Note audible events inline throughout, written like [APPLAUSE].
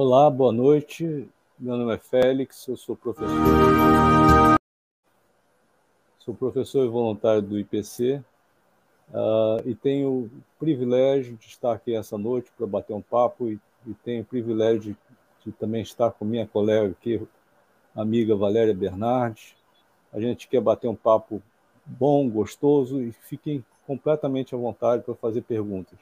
Olá, boa noite. Meu nome é Félix, eu sou professor. Sou professor e voluntário do IPC uh, e tenho o privilégio de estar aqui essa noite para bater um papo e, e tenho o privilégio de, de, também estar com minha colega aqui, amiga Valéria Bernardes. A gente quer bater um papo bom, gostoso e fiquem completamente à vontade para fazer perguntas.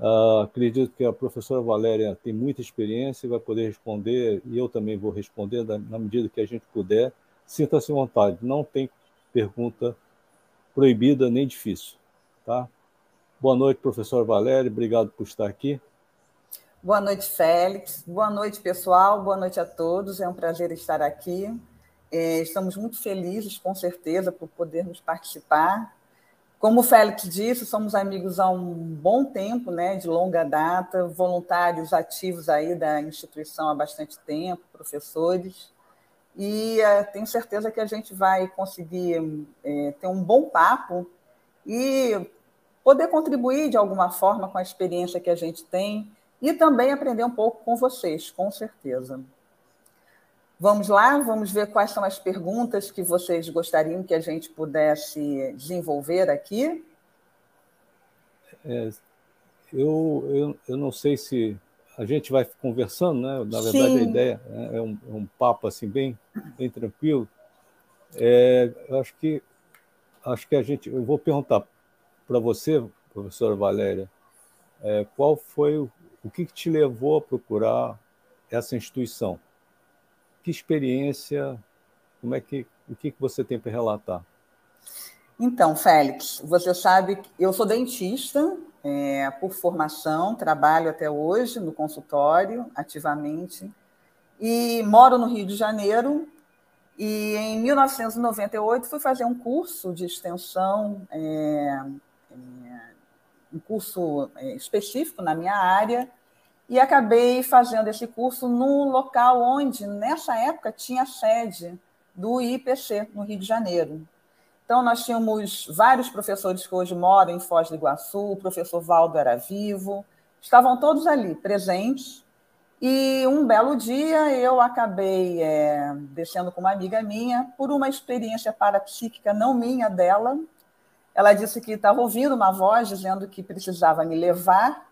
Uh, acredito que a professora Valéria tem muita experiência e vai poder responder, e eu também vou responder na medida que a gente puder. Sinta-se à vontade, não tem pergunta proibida nem difícil. Tá? Boa noite, professora Valéria, obrigado por estar aqui. Boa noite, Félix. Boa noite, pessoal. Boa noite a todos. É um prazer estar aqui. É, estamos muito felizes, com certeza, por podermos participar como o Félix disse, somos amigos há um bom tempo, né, de longa data, voluntários ativos aí da instituição há bastante tempo, professores, e é, tenho certeza que a gente vai conseguir é, ter um bom papo e poder contribuir de alguma forma com a experiência que a gente tem e também aprender um pouco com vocês, com certeza. Vamos lá, vamos ver quais são as perguntas que vocês gostariam que a gente pudesse desenvolver aqui. É, eu, eu, eu não sei se a gente vai conversando, né? Na verdade, Sim. a ideia é um, é um, papo assim bem, bem tranquilo. É, eu acho que acho que a gente, eu vou perguntar para você, professora Valéria, é, qual foi o, o que, que te levou a procurar essa instituição? Que experiência, como é que, o que você tem para relatar? Então, Félix, você sabe que eu sou dentista é, por formação, trabalho até hoje no consultório ativamente e moro no Rio de Janeiro. E em 1998 fui fazer um curso de extensão, é, é, um curso é, específico na minha área, e acabei fazendo esse curso no local onde, nessa época, tinha sede do IPC, no Rio de Janeiro. Então, nós tínhamos vários professores que hoje moram em Foz do Iguaçu, o professor Valdo era vivo, estavam todos ali, presentes. E um belo dia eu acabei é, descendo com uma amiga minha por uma experiência parapsíquica não minha, dela. Ela disse que estava ouvindo uma voz dizendo que precisava me levar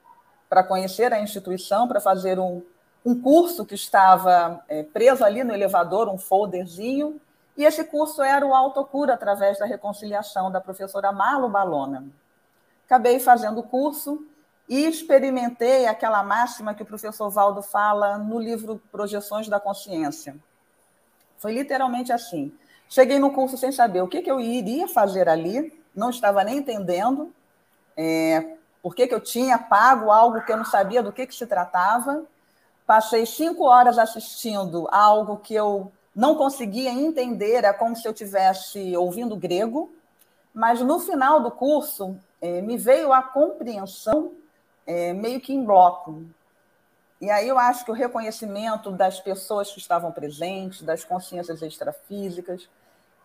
para conhecer a instituição, para fazer um, um curso que estava é, preso ali no elevador, um folderzinho, e esse curso era o Autocura através da reconciliação da professora Marlo Balona. Acabei fazendo o curso e experimentei aquela máxima que o professor Valdo fala no livro Projeções da Consciência. Foi literalmente assim. Cheguei no curso sem saber o que, que eu iria fazer ali, não estava nem entendendo. É, por que, que eu tinha pago algo que eu não sabia do que, que se tratava. Passei cinco horas assistindo algo que eu não conseguia entender, é como se eu tivesse ouvindo grego, mas no final do curso eh, me veio a compreensão eh, meio que em bloco. E aí eu acho que o reconhecimento das pessoas que estavam presentes, das consciências extrafísicas,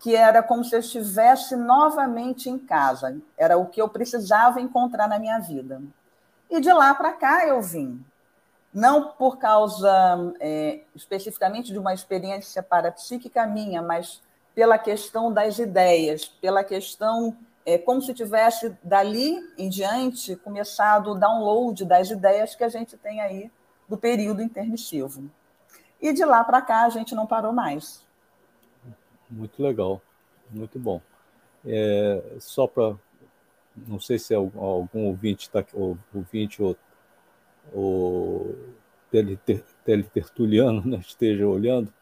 que era como se eu estivesse novamente em casa. Era o que eu precisava encontrar na minha vida. E de lá para cá eu vim. Não por causa é, especificamente de uma experiência parapsíquica minha, mas pela questão das ideias, pela questão é, como se tivesse dali em diante começado o download das ideias que a gente tem aí do período intermissivo. E de lá para cá a gente não parou mais. Muito legal, muito bom. É, só para, não sei se é algum, ouvinte ou ouvinte ou, ou teletertuliano né, esteja olhando.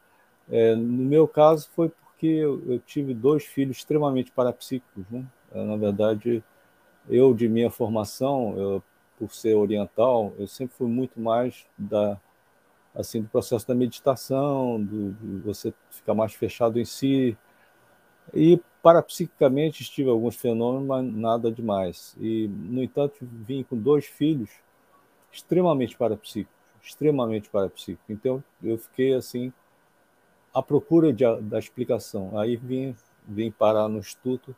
É, no meu caso foi porque eu, eu, tive dois filhos extremamente parapsíquicos, né? É, na verdade, eu de minha formação, eu, por ser oriental, eu sempre fui muito mais da assim do processo da meditação, do, de você ficar mais fechado em si. E parapsiquicamente tive alguns fenômenos, mas nada demais. E, no entanto, vim com dois filhos extremamente parapsíquicos, extremamente parapsíquicos. Então, eu fiquei assim à procura de, da explicação. Aí vim, vim parar no Instituto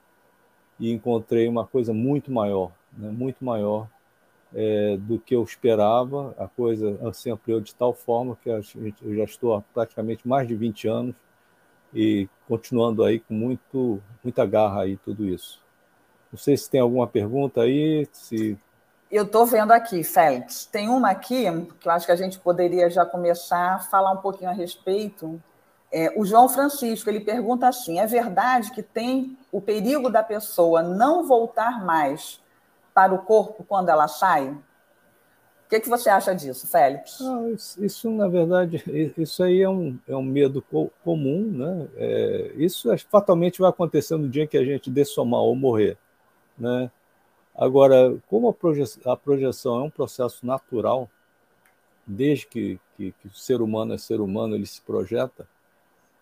e encontrei uma coisa muito maior, né? muito maior é, do que eu esperava. A coisa se ampliou de tal forma que eu já estou há praticamente mais de 20 anos e continuando aí com muito, muita garra aí tudo isso. Não sei se tem alguma pergunta aí, se eu estou vendo aqui, Félix, tem uma aqui que eu acho que a gente poderia já começar a falar um pouquinho a respeito. É, o João Francisco ele pergunta assim: é verdade que tem o perigo da pessoa não voltar mais para o corpo quando ela sai? O que, que você acha disso, Félix? Ah, isso, isso, na verdade, isso aí é um, é um medo co comum, né? É, isso é, fatalmente vai acontecer no dia que a gente dessomar ou morrer, né? Agora, como a projeção, a projeção é um processo natural, desde que, que, que, o ser humano é ser humano, ele se projeta,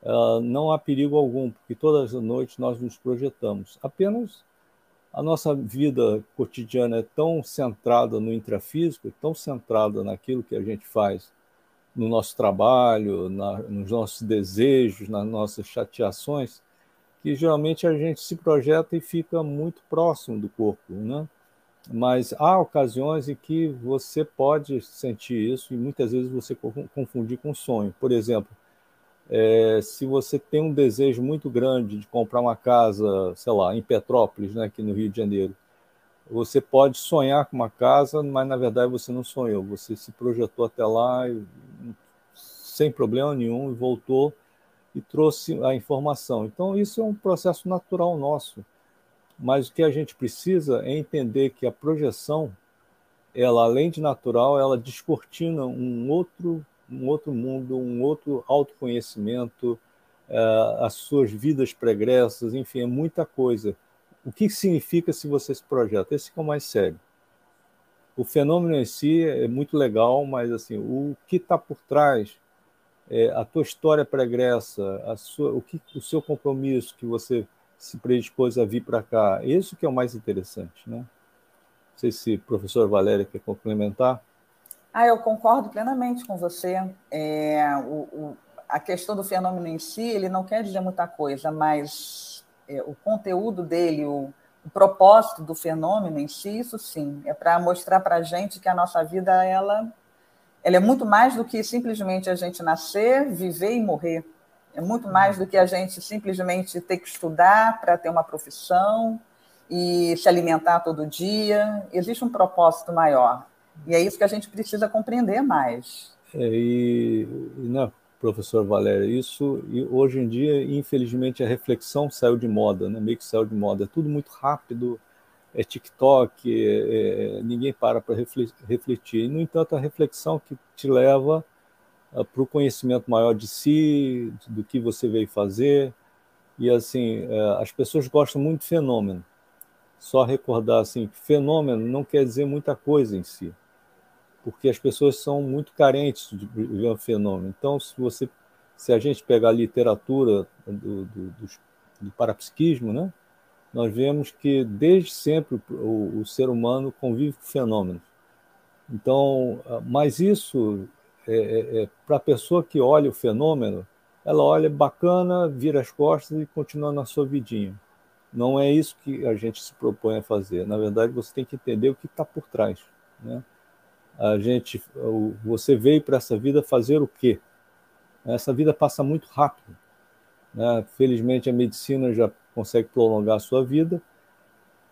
uh, não há perigo algum, porque todas as noites nós nos projetamos. Apenas a nossa vida cotidiana é tão centrada no intrafísico, tão centrada naquilo que a gente faz no nosso trabalho, na, nos nossos desejos, nas nossas chateações, que geralmente a gente se projeta e fica muito próximo do corpo, né? Mas há ocasiões em que você pode sentir isso e muitas vezes você confundir com sonho. Por exemplo, é, se você tem um desejo muito grande de comprar uma casa, sei lá, em Petrópolis, né, aqui no Rio de Janeiro, você pode sonhar com uma casa, mas na verdade você não sonhou. Você se projetou até lá e, sem problema nenhum e voltou e trouxe a informação. Então, isso é um processo natural nosso. Mas o que a gente precisa é entender que a projeção, ela além de natural, ela descortina um outro, um outro mundo, um outro autoconhecimento, uh, as suas vidas pregressas, enfim, é muita coisa. O que significa se você se projeta? Esse é o mais sério. O fenômeno em si é muito legal, mas assim, o que está por trás é, a tua história pregressa, a sua, o, que, o seu compromisso que você se predispôs a vir para cá, isso que é o mais interessante, né? Não sei se o professor Valéria quer complementar. Ah, eu concordo plenamente com você. É, o, o, a questão do fenômeno em si, ele não quer dizer muita coisa, mas é, o conteúdo dele, o, o propósito do fenômeno em si, isso sim, é para mostrar para a gente que a nossa vida ela ela é muito mais do que simplesmente a gente nascer, viver e morrer. É muito mais do que a gente simplesmente ter que estudar para ter uma profissão e se alimentar todo dia. Existe um propósito maior. E é isso que a gente precisa compreender mais. É, e, né, professor Valéria, isso e hoje em dia, infelizmente, a reflexão saiu de moda, né? meio que saiu de moda. É tudo muito rápido, é TikTok, é, é, ninguém para para refletir. No entanto, a reflexão que te leva uh, para o conhecimento maior de si, do que você veio fazer. E assim, uh, as pessoas gostam muito de fenômeno. Só recordar assim, fenômeno não quer dizer muita coisa em si, porque as pessoas são muito carentes de ver um fenômeno. Então, se você, se a gente pegar a literatura do, do, do, do parapsiquismo, né? nós vemos que desde sempre o, o ser humano convive com fenômenos. Então, ah, mas isso é, é, é para a pessoa que olha o fenômeno, ela olha bacana, vira as costas e continua na sua vidinha. Não é isso que a gente se propõe a fazer. Na verdade, você tem que entender o que está por trás. Né? A gente, você veio para essa vida fazer o quê? Essa vida passa muito rápido. Né? Felizmente, a medicina já consegue prolongar a sua vida.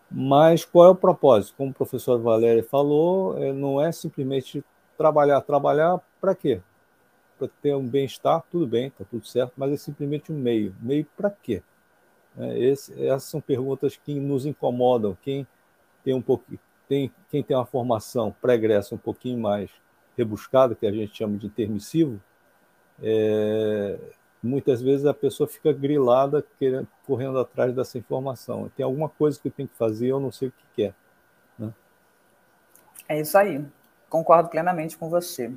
Mas qual é o propósito? Como o professor Valéria falou, é, não é simplesmente trabalhar. Trabalhar para quê? Para ter um bem-estar, tudo bem, está tudo certo, mas é simplesmente um meio. Meio para quê? É, esse, essas são perguntas que nos incomodam. Quem tem um pouco, tem, quem tem uma formação pregressa um pouquinho mais rebuscada, que a gente chama de intermissivo, é, muitas vezes a pessoa fica grilada querendo, correndo atrás dessa informação. Tem alguma coisa que tem que fazer, eu não sei o que é. Né? É isso aí. Concordo plenamente com você.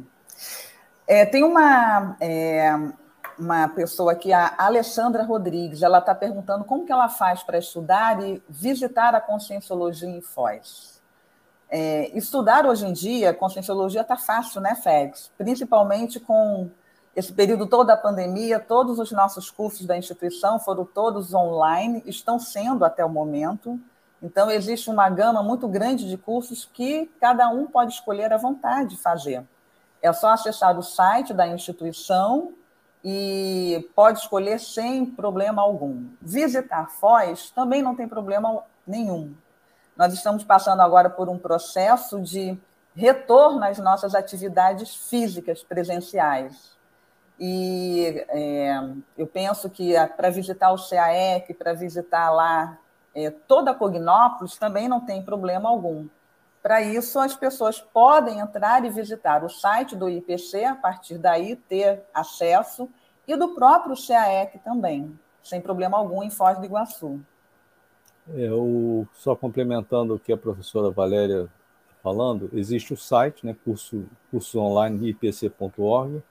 É, tem uma, é, uma pessoa aqui, a Alessandra Rodrigues, ela está perguntando como que ela faz para estudar e visitar a Conscienciologia em Foz. É, estudar hoje em dia, Conscienciologia está fácil, né, Félix? Principalmente com esse período todo da pandemia, todos os nossos cursos da instituição foram todos online, estão sendo até o momento. Então, existe uma gama muito grande de cursos que cada um pode escolher à vontade de fazer. É só acessar o site da instituição e pode escolher sem problema algum. Visitar Foz também não tem problema nenhum. Nós estamos passando agora por um processo de retorno às nossas atividades físicas presenciais. E é, eu penso que para visitar o CAEC, para visitar lá é, toda a Cognópolis, também não tem problema algum. Para isso, as pessoas podem entrar e visitar o site do IPC, a partir daí ter acesso, e do próprio CAEC também, sem problema algum, em Foz do Iguaçu. Eu, é, só complementando o que a professora Valéria está falando, existe o site, né, curso, curso online ipc.org,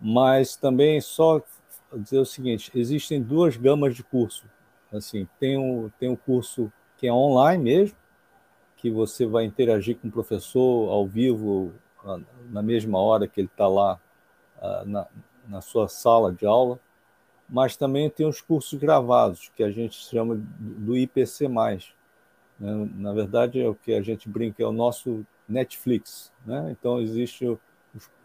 mas também só dizer o seguinte, existem duas gamas de curso. Assim, tem um, tem um curso que é online mesmo, que você vai interagir com o professor ao vivo, na mesma hora que ele está lá na, na sua sala de aula, mas também tem os cursos gravados, que a gente chama do IPC+. Né? Na verdade, é o que a gente brinca, é o nosso Netflix. Né? Então, existem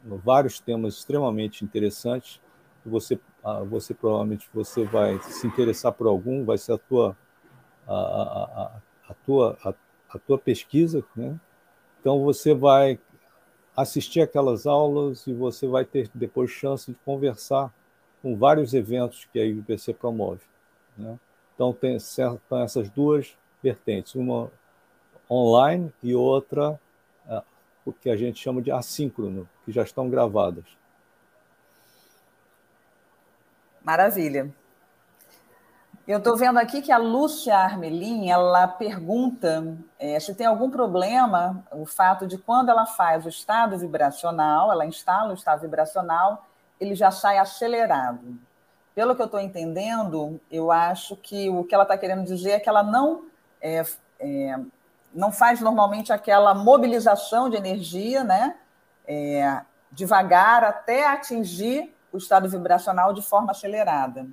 vários temas extremamente interessantes, você ah, você provavelmente você vai se interessar por algum, vai ser a tua a, a, a tua a, a, tua pesquisa, né? Então você vai assistir aquelas aulas e você vai ter depois chance de conversar com vários eventos que a IBPC promove, né? Então tem certo, essas duas vertentes, uma online e outra ah, o que a gente chama de assíncrono, que já estão gravadas. Maravilha. Eu estou vendo aqui que a Lúcia Armelin, ela pergunta é, se tem algum problema o fato de quando ela faz o estado vibracional, ela instala o estado vibracional, ele já sai acelerado. Pelo que eu estou entendendo, eu acho que o que ela está querendo dizer é que ela não, é, é, não faz normalmente aquela mobilização de energia, né? É, devagar até atingir o estado vibracional de forma acelerada.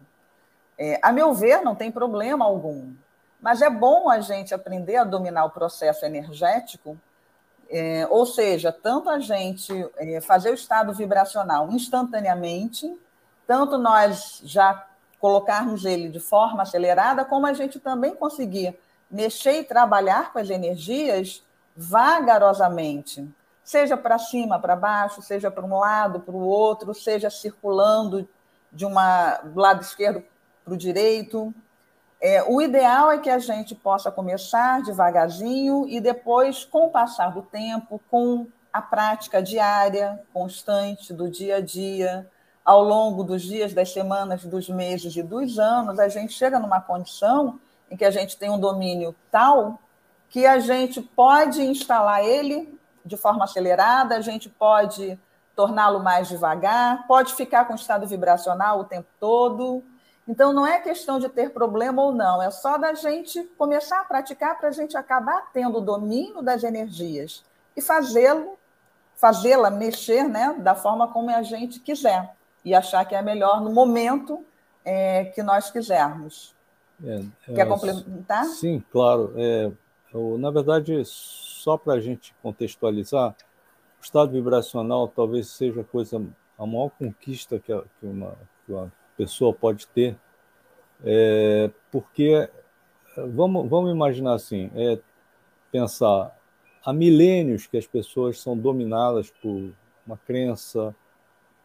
É, a meu ver, não tem problema algum, mas é bom a gente aprender a dominar o processo energético, é, ou seja, tanto a gente é, fazer o estado vibracional instantaneamente, tanto nós já colocarmos ele de forma acelerada, como a gente também conseguir mexer e trabalhar com as energias vagarosamente seja para cima, para baixo, seja para um lado, para o outro, seja circulando de uma do lado esquerdo para o direito. É, o ideal é que a gente possa começar devagarzinho e depois, com o passar do tempo, com a prática diária, constante, do dia a dia, ao longo dos dias, das semanas, dos meses e dos anos, a gente chega numa condição em que a gente tem um domínio tal que a gente pode instalar ele de forma acelerada, a gente pode torná-lo mais devagar, pode ficar com estado vibracional o tempo todo. Então, não é questão de ter problema ou não, é só da gente começar a praticar para a gente acabar tendo o domínio das energias e fazê-lo, fazê-la mexer né, da forma como a gente quiser e achar que é melhor no momento é, que nós quisermos. É, é, Quer complementar? Sim, claro. É, eu, na verdade, só para a gente contextualizar, o estado vibracional talvez seja a coisa, a maior conquista que, a, que, uma, que uma, pessoa pode ter, é, porque vamos, vamos imaginar assim, é, pensar há milênios que as pessoas são dominadas por uma crença,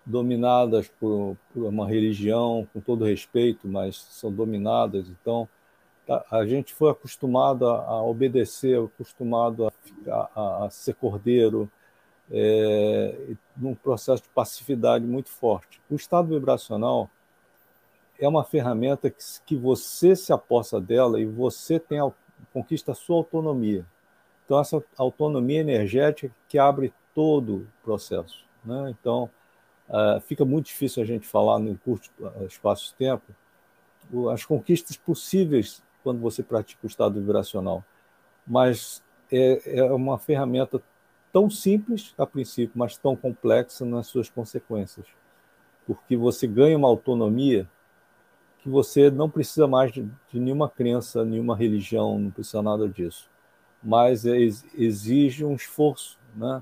dominadas por, por uma religião, com todo respeito, mas são dominadas. Então, a gente foi acostumado a, obedecer, acostumado a, a, a ser cordeiro, é, num processo de passividade muito forte. O estado vibracional é uma ferramenta que, que você se aposta dela e você tem conquista a sua autonomia. Então, essa autonomia energética que abre todo o processo. Né? Então, uh, fica muito difícil a gente falar no curto espaço de tempo as conquistas possíveis quando você pratica o estado vibracional. Mas é, é uma ferramenta tão simples a princípio, mas tão complexa nas suas consequências. Porque você ganha uma autonomia que você não precisa mais de, de nenhuma crença, nenhuma religião, não precisa nada disso. Mas é, exige um esforço né,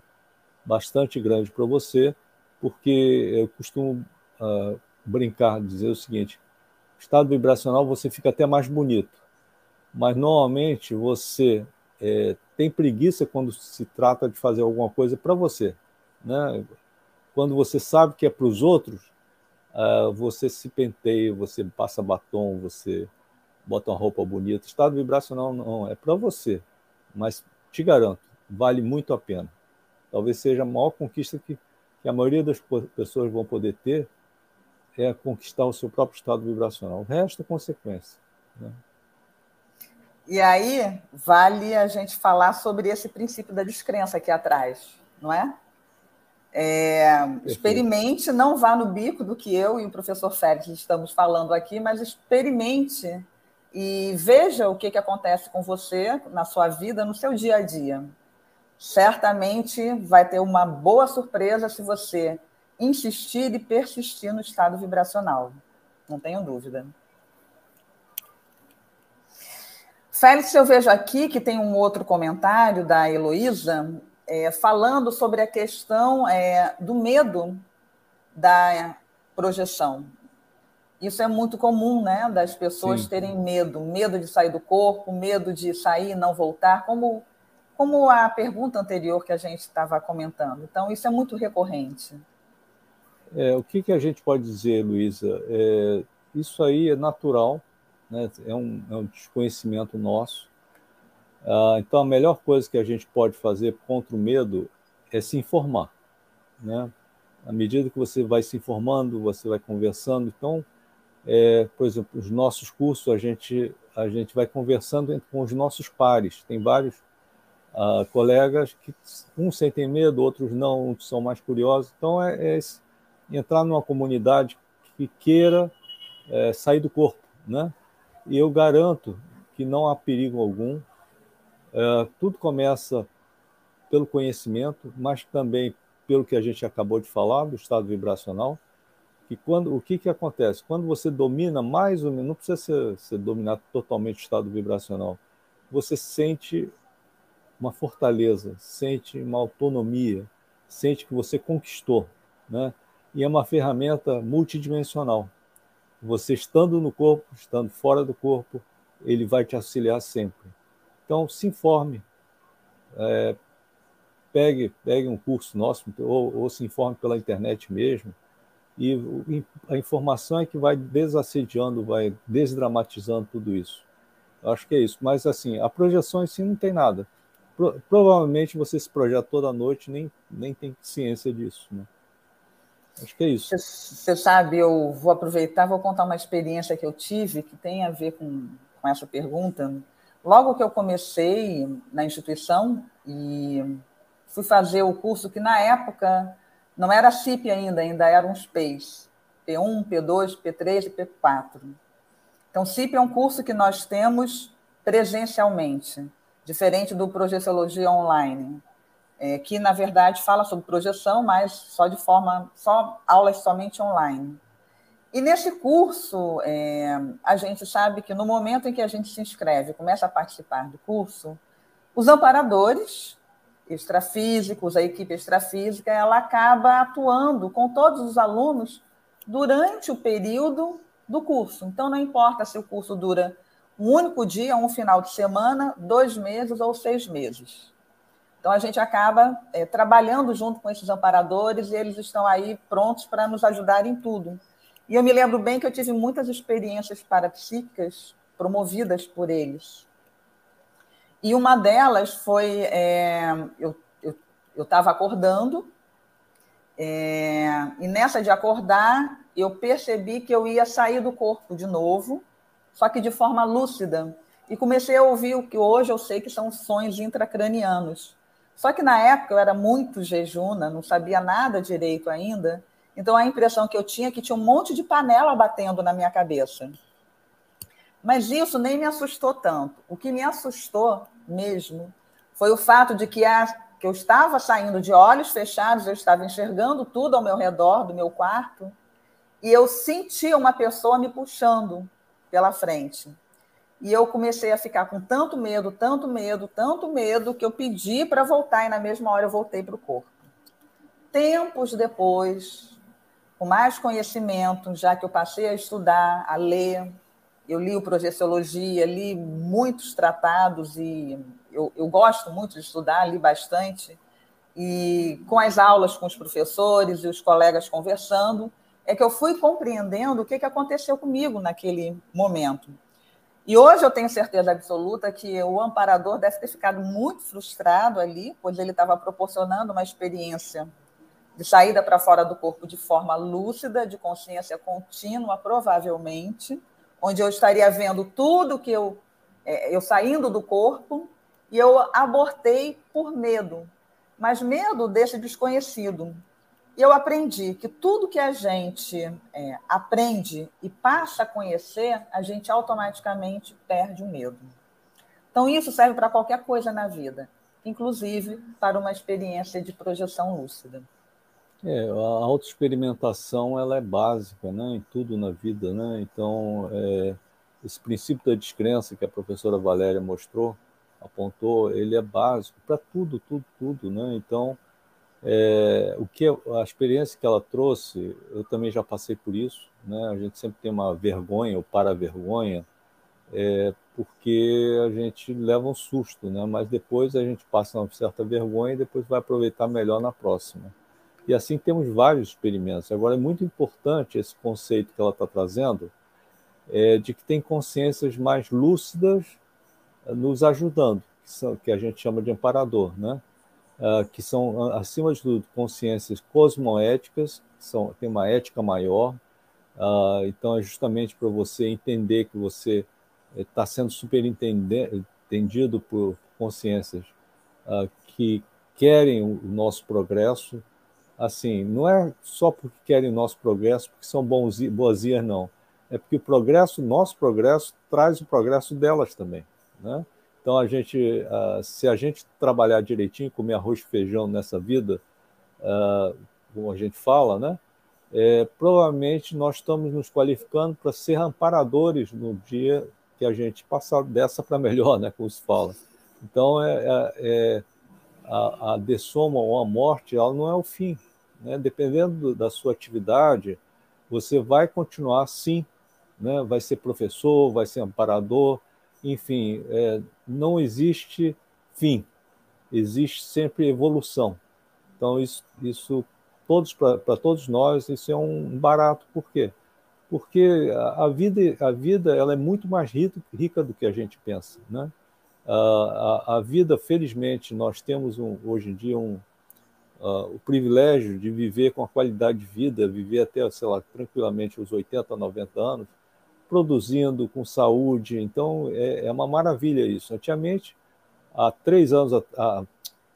bastante grande para você, porque eu costumo uh, brincar, dizer o seguinte: estado vibracional você fica até mais bonito, mas normalmente você é, tem preguiça quando se trata de fazer alguma coisa para você. Né? Quando você sabe que é para os outros, uh, você se penteia, você passa batom, você bota uma roupa bonita. Estado vibracional não, é para você, mas te garanto, vale muito a pena. Talvez seja a maior conquista que, que a maioria das pessoas vão poder ter é conquistar o seu próprio estado vibracional. O resto é consequência. Né? E aí, vale a gente falar sobre esse princípio da descrença aqui atrás, não é? É, experimente, não vá no bico do que eu e o professor Félix estamos falando aqui, mas experimente e veja o que, que acontece com você na sua vida, no seu dia a dia. Certamente vai ter uma boa surpresa se você insistir e persistir no estado vibracional. Não tenho dúvida. Félix, eu vejo aqui que tem um outro comentário da Heloísa é, falando sobre a questão é, do medo da projeção. Isso é muito comum, né? Das pessoas Sim. terem medo, medo de sair do corpo, medo de sair e não voltar, como, como a pergunta anterior que a gente estava comentando. Então, isso é muito recorrente. É, o que, que a gente pode dizer, Luísa? É, isso aí é natural, né? é, um, é um desconhecimento nosso. Ah, então, a melhor coisa que a gente pode fazer contra o medo é se informar. Né? À medida que você vai se informando, você vai conversando. Então, é, por exemplo, os nossos cursos, a gente, a gente vai conversando com os nossos pares. Tem vários uh, colegas que uns sentem medo, outros não, uns são mais curiosos. Então, é, é entrar numa comunidade que queira é, sair do corpo. Né? E eu garanto que não há perigo algum é, tudo começa pelo conhecimento, mas também pelo que a gente acabou de falar do estado vibracional. Que quando o que, que acontece? Quando você domina mais ou menos, não precisa ser, ser dominar totalmente o estado vibracional, você sente uma fortaleza, sente uma autonomia, sente que você conquistou, né? E é uma ferramenta multidimensional. Você estando no corpo, estando fora do corpo, ele vai te auxiliar sempre. Então, se informe. É, pegue, pegue um curso nosso ou, ou, se informe pela internet mesmo. E a informação é que vai desassediando, vai desdramatizando tudo isso. Eu acho que é isso. Mas, assim, a projeção em si não tem nada. Pro, provavelmente você se projeta toda noite nem nem tem ciência disso, né? Acho que é isso. Você sabe, eu vou aproveitar, vou contar uma experiência que eu tive que tem a ver com, com essa pergunta. Logo que eu comecei na instituição e fui fazer o curso que na época não era CIP ainda, ainda eram os PEIs, P1, P2, P3 e P4. Então, CIP é um curso que nós temos presencialmente, diferente do Projeciologia Online, é, que na verdade fala sobre projeção, mas só de forma, só aulas somente online. E nesse curso, é, a gente sabe que no momento em que a gente se inscreve, começa a participar do curso, os amparadores extrafísicos, a equipe extrafísica, ela acaba atuando com todos os alunos durante o período do curso. Então, não importa se o curso dura um único dia, um final de semana, dois meses ou seis meses. Então, a gente acaba é, trabalhando junto com esses amparadores e eles estão aí prontos para nos ajudar em tudo. E eu me lembro bem que eu tive muitas experiências parapsíquicas promovidas por eles. E uma delas foi: é, eu estava acordando, é, e nessa de acordar, eu percebi que eu ia sair do corpo de novo, só que de forma lúcida. E comecei a ouvir o que hoje eu sei que são sonhos intracranianos. Só que na época eu era muito jejuna, não sabia nada direito ainda. Então a impressão que eu tinha é que tinha um monte de panela batendo na minha cabeça. Mas isso nem me assustou tanto. O que me assustou mesmo foi o fato de que, a, que eu estava saindo de olhos fechados, eu estava enxergando tudo ao meu redor do meu quarto, e eu sentia uma pessoa me puxando pela frente. E eu comecei a ficar com tanto medo, tanto medo, tanto medo, que eu pedi para voltar e na mesma hora eu voltei para o corpo. Tempos depois, com mais conhecimento, já que eu passei a estudar, a ler, eu li o Projeciologia, li muitos tratados e eu, eu gosto muito de estudar, li bastante. E com as aulas com os professores e os colegas conversando, é que eu fui compreendendo o que, que aconteceu comigo naquele momento. E hoje eu tenho certeza absoluta que o amparador deve ter ficado muito frustrado ali, pois ele estava proporcionando uma experiência de saída para fora do corpo de forma lúcida, de consciência contínua, provavelmente, onde eu estaria vendo tudo que eu, é, eu saindo do corpo, e eu abortei por medo, mas medo desse desconhecido. E eu aprendi que tudo que a gente é, aprende e passa a conhecer, a gente automaticamente perde o medo. Então, isso serve para qualquer coisa na vida, inclusive para uma experiência de projeção lúcida. É, a autoexperimentação ela é básica né, em tudo na vida. Né? Então, é, esse princípio da descrença que a professora Valéria mostrou, apontou, ele é básico para tudo, tudo, tudo. Né? Então, é, o que a experiência que ela trouxe, eu também já passei por isso, né? A gente sempre tem uma vergonha ou para vergonha, é, porque a gente leva um susto, né? Mas depois a gente passa uma certa vergonha e depois vai aproveitar melhor na próxima. E assim temos vários experimentos. Agora é muito importante esse conceito que ela está trazendo, é, de que tem consciências mais lúcidas nos ajudando, que, são, que a gente chama de amparador, né? uh, que são, acima de tudo, consciências cosmoéticas, que são, tem uma ética maior. Uh, então, é justamente para você entender que você está sendo superentendido por consciências que querem o nosso progresso. Assim, não é só porque querem o nosso progresso, porque são boazinhas, não. É porque o progresso, nosso progresso, traz o progresso delas também. Né? Então, a gente, uh, se a gente trabalhar direitinho, comer arroz e feijão nessa vida, uh, como a gente fala, né? É, provavelmente nós estamos nos qualificando para ser amparadores no dia que a gente passar dessa para melhor, né? Como se fala. Então, é, é, é a, a dessoma ou a morte, ela não é o fim. Né? Dependendo da sua atividade, você vai continuar sim, né? vai ser professor, vai ser amparador, enfim, é, não existe fim, existe sempre evolução. Então, isso, isso todos para todos nós, isso é um barato. Por quê? Porque a, vida, a vida ela é muito mais rica, rica do que a gente pensa. Né? A, a, a vida, felizmente, nós temos um, hoje em dia um, uh, o privilégio de viver com a qualidade de vida, viver até, sei lá, tranquilamente os 80, 90 anos, produzindo com saúde. Então, é, é uma maravilha isso. Antigamente, há três anos, há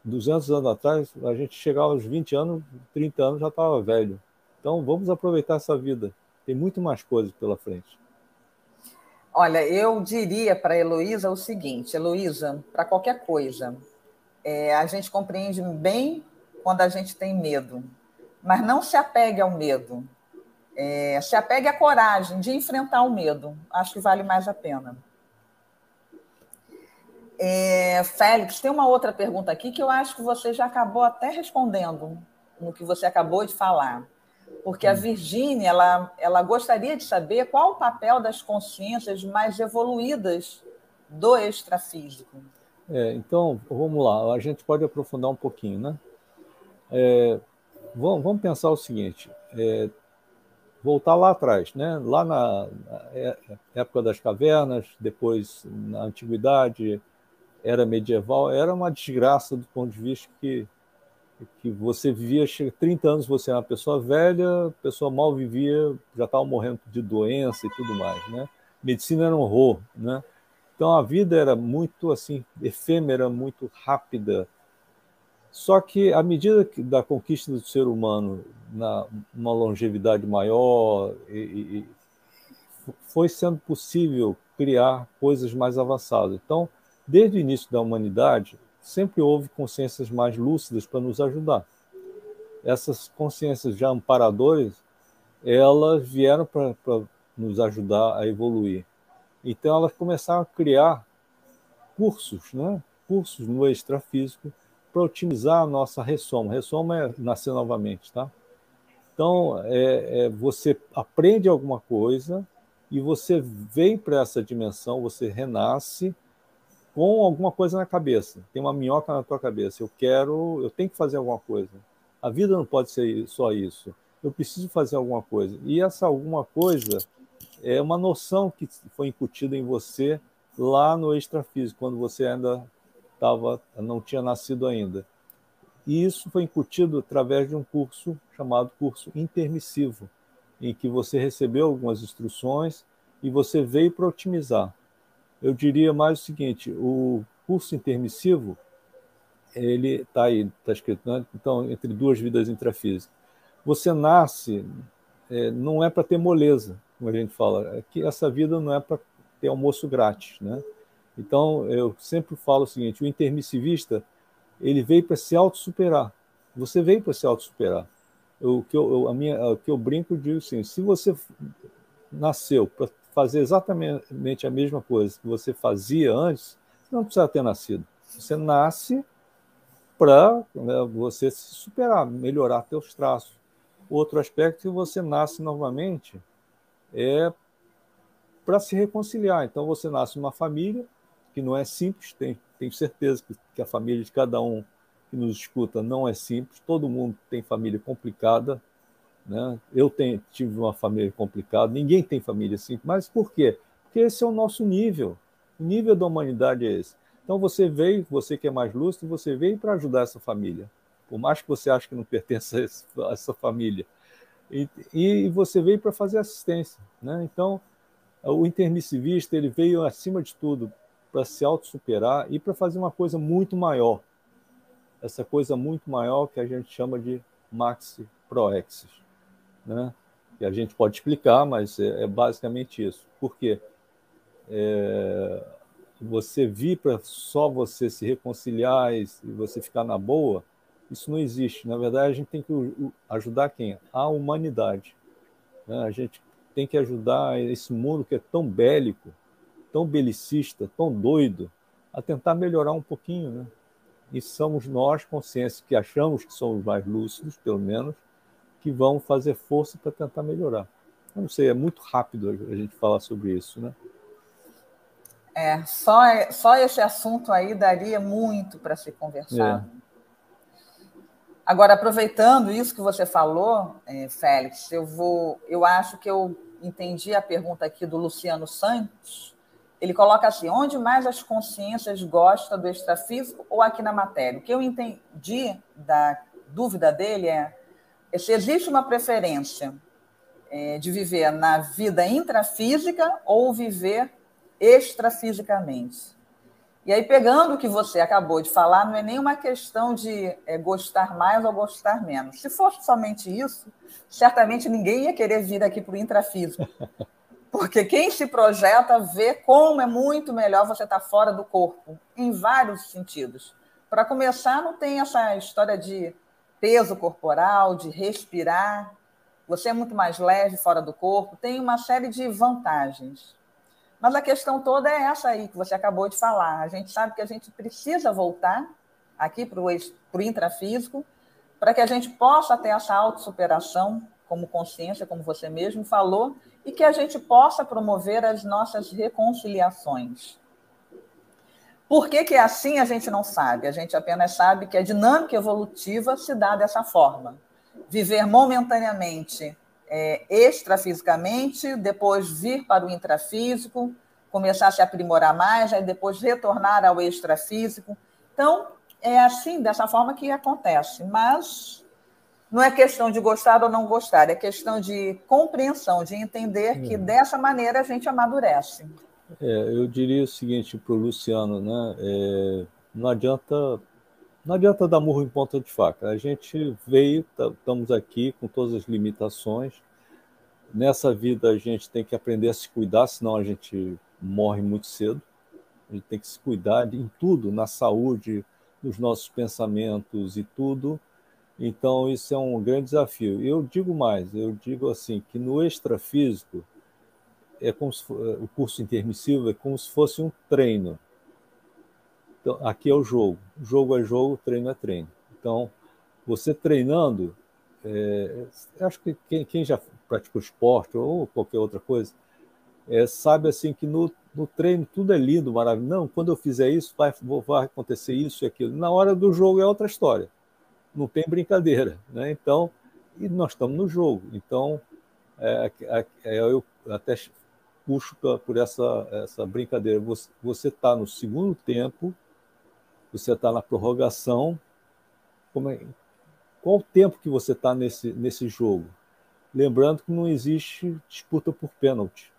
200 anos atrás, a gente chegava aos 20 anos, 30 anos já estava velho. Então, vamos aproveitar essa vida. Tem muito mais coisas pela frente. Olha, eu diria para a Heloísa o seguinte: Heloísa, para qualquer coisa, é, a gente compreende bem quando a gente tem medo, mas não se apegue ao medo. É, se apegue à coragem de enfrentar o medo. Acho que vale mais a pena. É, Félix, tem uma outra pergunta aqui que eu acho que você já acabou até respondendo no que você acabou de falar. Porque a hum. Virgínia ela, ela gostaria de saber qual o papel das consciências mais evoluídas do extrafísico. É, então, vamos lá, a gente pode aprofundar um pouquinho, né? É, vamos, vamos, pensar o seguinte: é, voltar lá atrás, né? lá na, é, época das cavernas, depois na antiguidade, era medieval, era uma desgraça do ponto de vista que, que você vivia, 30 anos você era uma pessoa velha, pessoa mal vivia, já estava morrendo de doença e tudo mais. Né? Medicina era um horror. Né? Então a vida era muito assim efêmera, muito rápida, só que, à medida que, da conquista do ser humano na uma longevidade maior, e, e, foi sendo possível criar coisas mais avançadas. Então, desde o início da humanidade, sempre houve consciências mais lúcidas para nos ajudar. Essas consciências já amparadoras, elas vieram para nos ajudar a evoluir. Então elas começaram a criar cursos, né? cursos no extrafísico para otimizar a nossa ressoma. Ressoma é nascer novamente, tá? Então, é, é, você aprende alguma coisa e você vem para essa dimensão, você renasce com alguma coisa na cabeça. Tem uma minhoca na tua cabeça. Eu quero, eu tenho que fazer alguma coisa. A vida não pode ser só isso. Eu preciso fazer alguma coisa. E essa alguma coisa é uma noção que foi incutida em você lá no extrafísico, quando você ainda estava, não tinha nascido ainda. E isso foi incutido através de um curso chamado curso intermissivo, em que você recebeu algumas instruções e você veio para otimizar. Eu diria mais o seguinte: o curso intermissivo, ele está aí, está escrito, né? então, entre duas vidas intrafísicas. Você nasce, é, não é para ter moleza, como a gente fala, é que essa vida não é para ter almoço grátis, né? Então, eu sempre falo o seguinte: o intermissivista ele veio para se auto-superar. Você veio para se auto-superar. O que eu, a minha, o que eu brinco digo assim: se você nasceu para fazer exatamente a mesma coisa que você fazia antes, não precisa ter nascido. Você nasce para né, você se superar, melhorar seus traços. Outro aspecto que você nasce novamente é para se reconciliar. Então você nasce numa família que não é simples, tem, tenho certeza que, que a família de cada um que nos escuta não é simples, todo mundo tem família complicada, né? Eu tenho, tive uma família complicada, ninguém tem família simples, mas por quê? Porque esse é o nosso nível, o nível da humanidade é esse. Então você veio, você que é mais lúcido, você veio para ajudar essa família, por mais que você ache que não [LAUGHS] pertence a essa família, e, e você veio para fazer assistência, né? Então o intermissivista ele veio acima de tudo para se autossuperar e para fazer uma coisa muito maior. Essa coisa muito maior que a gente chama de maxi proexis, né? Que a gente pode explicar, mas é, é basicamente isso. Por quê? É, você vir para só você se reconciliar e você ficar na boa, isso não existe. Na verdade, a gente tem que ajudar quem? A humanidade. Né? A gente tem que ajudar esse mundo que é tão bélico, tão belicista, tão doido, a tentar melhorar um pouquinho, né? E somos nós, consciência, que achamos que somos mais lúcidos, pelo menos, que vão fazer força para tentar melhorar. Eu não sei, é muito rápido a gente falar sobre isso, né? É, só, só esse assunto aí daria muito para se conversar. É. Agora, aproveitando isso que você falou, é, Félix, eu vou, eu acho que eu entendi a pergunta aqui do Luciano Santos, ele coloca assim: onde mais as consciências gostam do extrafísico ou aqui na matéria? O que eu entendi da dúvida dele é se existe uma preferência é, de viver na vida intrafísica ou viver extrafisicamente. E aí, pegando o que você acabou de falar, não é nem uma questão de é, gostar mais ou gostar menos. Se fosse somente isso, certamente ninguém ia querer vir aqui para o intrafísico. [LAUGHS] Porque quem se projeta vê como é muito melhor você estar tá fora do corpo, em vários sentidos. Para começar, não tem essa história de peso corporal, de respirar. Você é muito mais leve fora do corpo, tem uma série de vantagens. Mas a questão toda é essa aí que você acabou de falar. A gente sabe que a gente precisa voltar aqui para o intrafísico para que a gente possa ter essa autossuperação como consciência, como você mesmo falou, e que a gente possa promover as nossas reconciliações. Por que, que é assim a gente não sabe? A gente apenas sabe que a dinâmica evolutiva se dá dessa forma. Viver momentaneamente é, extrafisicamente, depois vir para o intrafísico, começar a se aprimorar mais, aí depois retornar ao extrafísico. Então, é assim, dessa forma que acontece. Mas não é questão de gostar ou não gostar, é questão de compreensão, de entender que é. dessa maneira a gente amadurece. É, eu diria o seguinte para o Luciano, né? É, não adianta não adianta dar murro em ponta de faca. A gente veio, estamos aqui com todas as limitações. Nessa vida a gente tem que aprender a se cuidar, senão a gente morre muito cedo. A gente tem que se cuidar em tudo, na saúde, nos nossos pensamentos e tudo então, isso é um grande desafio. Eu digo mais, eu digo assim, que no extrafísico é como se, o curso intermissivo é como se fosse um treino. Então, aqui é o jogo. Jogo é jogo, treino é treino. Então, você treinando, é, acho que quem, quem, já praticou esporte ou qualquer outra coisa, é, sabe assim que no, no, treino tudo é lindo, maravilhoso. Não, quando eu fizer isso, vai, vai acontecer isso e aquilo. Na hora do jogo é outra história. Não tem brincadeira. Né? Então, e nós estamos no jogo. Então, é, é, é eu até puxo por essa, essa brincadeira. Você está no segundo tempo, você está na prorrogação. É, qual o tempo que você está nesse, nesse jogo? Lembrando que não existe disputa por pênalti.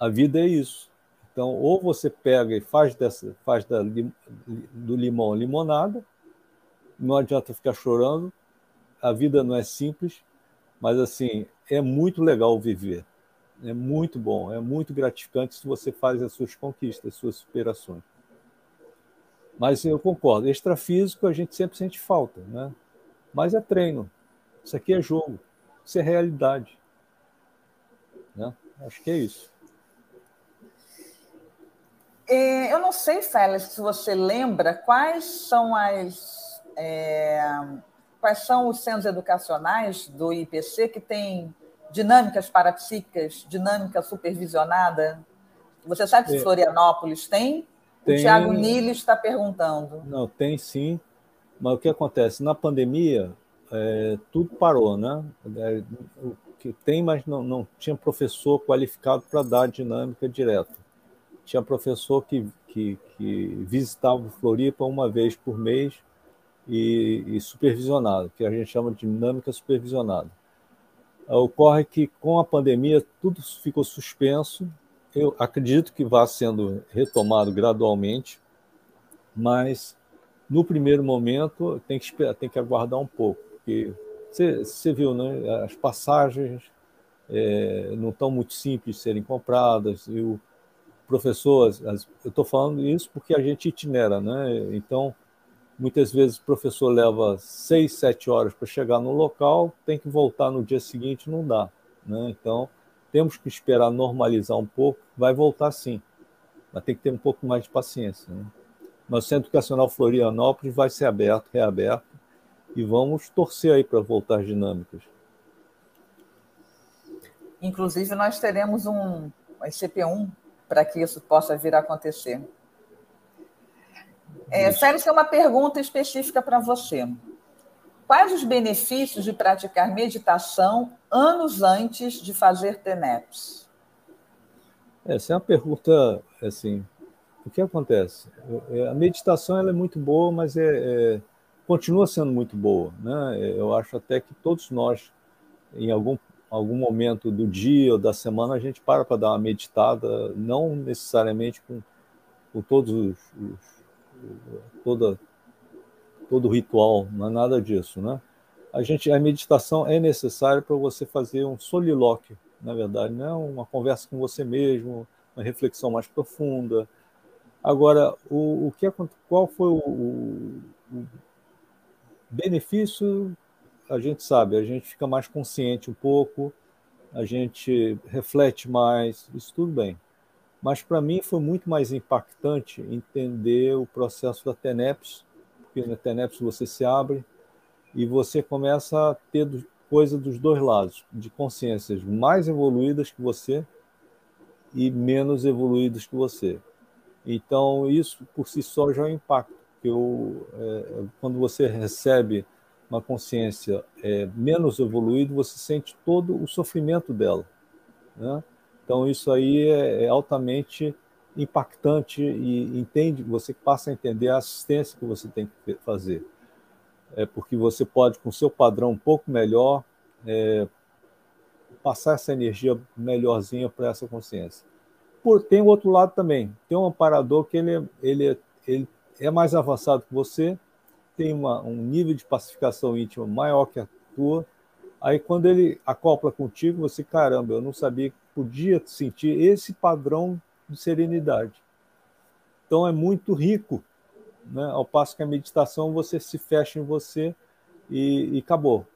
A vida é isso. Então, ou você pega e faz, dessa, faz da, do limão limonada, não adianta ficar chorando, a vida não é simples, mas assim, é muito legal viver. É muito bom, é muito gratificante se você faz as suas conquistas, as suas superações. Mas eu concordo, extrafísico a gente sempre sente falta, né? Mas é treino. Isso aqui é jogo. Isso é realidade. Né? Acho que é isso. É, eu não sei, Félix, se você lembra quais são as é, quais são os centros educacionais do IPC que tem dinâmicas parapsíquicas, dinâmica supervisionada. Você sabe se é. Florianópolis tem? tem? O Tiago Nili está perguntando. Não, tem sim. Mas o que acontece? Na pandemia, é, tudo parou, né? É, o que tem, mas não, não tinha professor qualificado para dar dinâmica direta. Tinha professor que, que, que visitava o Floripa uma vez por mês e, e supervisionado, que a gente chama de dinâmica supervisionada. Ocorre que com a pandemia tudo ficou suspenso. Eu acredito que vá sendo retomado gradualmente, mas no primeiro momento tem que esperar, tem que aguardar um pouco, porque você, você viu, né? As passagens é, não estão muito simples de serem compradas e o professor, eu estou falando isso porque a gente itinera, né? Então Muitas vezes o professor leva seis, sete horas para chegar no local, tem que voltar no dia seguinte, não dá. Né? Então, temos que esperar normalizar um pouco, vai voltar sim, mas tem que ter um pouco mais de paciência. Né? Mas o Centro Educacional Florianópolis vai ser aberto, reaberto, e vamos torcer aí para voltar às dinâmicas. Inclusive, nós teremos um ICP1 para que isso possa vir a acontecer. É, Félix, tem uma pergunta específica para você. Quais os benefícios de praticar meditação anos antes de fazer TENEPS? Essa é uma pergunta, assim, o que acontece? É, a meditação ela é muito boa, mas é, é, continua sendo muito boa. Né? Eu acho até que todos nós, em algum, algum momento do dia ou da semana, a gente para para dar uma meditada, não necessariamente com, com todos os, os toda, todo ritual, não é nada disso, né? A gente, a meditação é necessária para você fazer um solilóquio, na verdade, não é uma conversa com você mesmo, uma reflexão mais profunda. Agora, o, o que qual foi o, o, o benefício? A gente sabe, a gente fica mais consciente um pouco, a gente reflete mais, isso tudo bem. Mas para mim foi muito mais impactante entender o processo da TENEPS, porque na TENEPS você se abre e você começa a ter coisa dos dois lados, de consciências mais evoluídas que você e menos evoluídas que você. Então, isso por si só já é um impacto, eu, é, quando você recebe uma consciência é, menos evoluída, você sente todo o sofrimento dela. Né? Então isso aí é, é altamente impactante e entende, você passa a entender a assistência que você tem que fazer, é porque você pode com seu padrão um pouco melhor é, passar essa energia melhorzinha para essa consciência. Por tem o outro lado também, tem um amparador que ele, ele, ele é mais avançado que você, tem uma, um nível de pacificação íntima maior que a tua, Aí quando ele acopla contigo, você, caramba, eu não sabia que podia sentir esse padrão de serenidade. Então é muito rico, né? ao passo que a meditação você se fecha em você e, e acabou.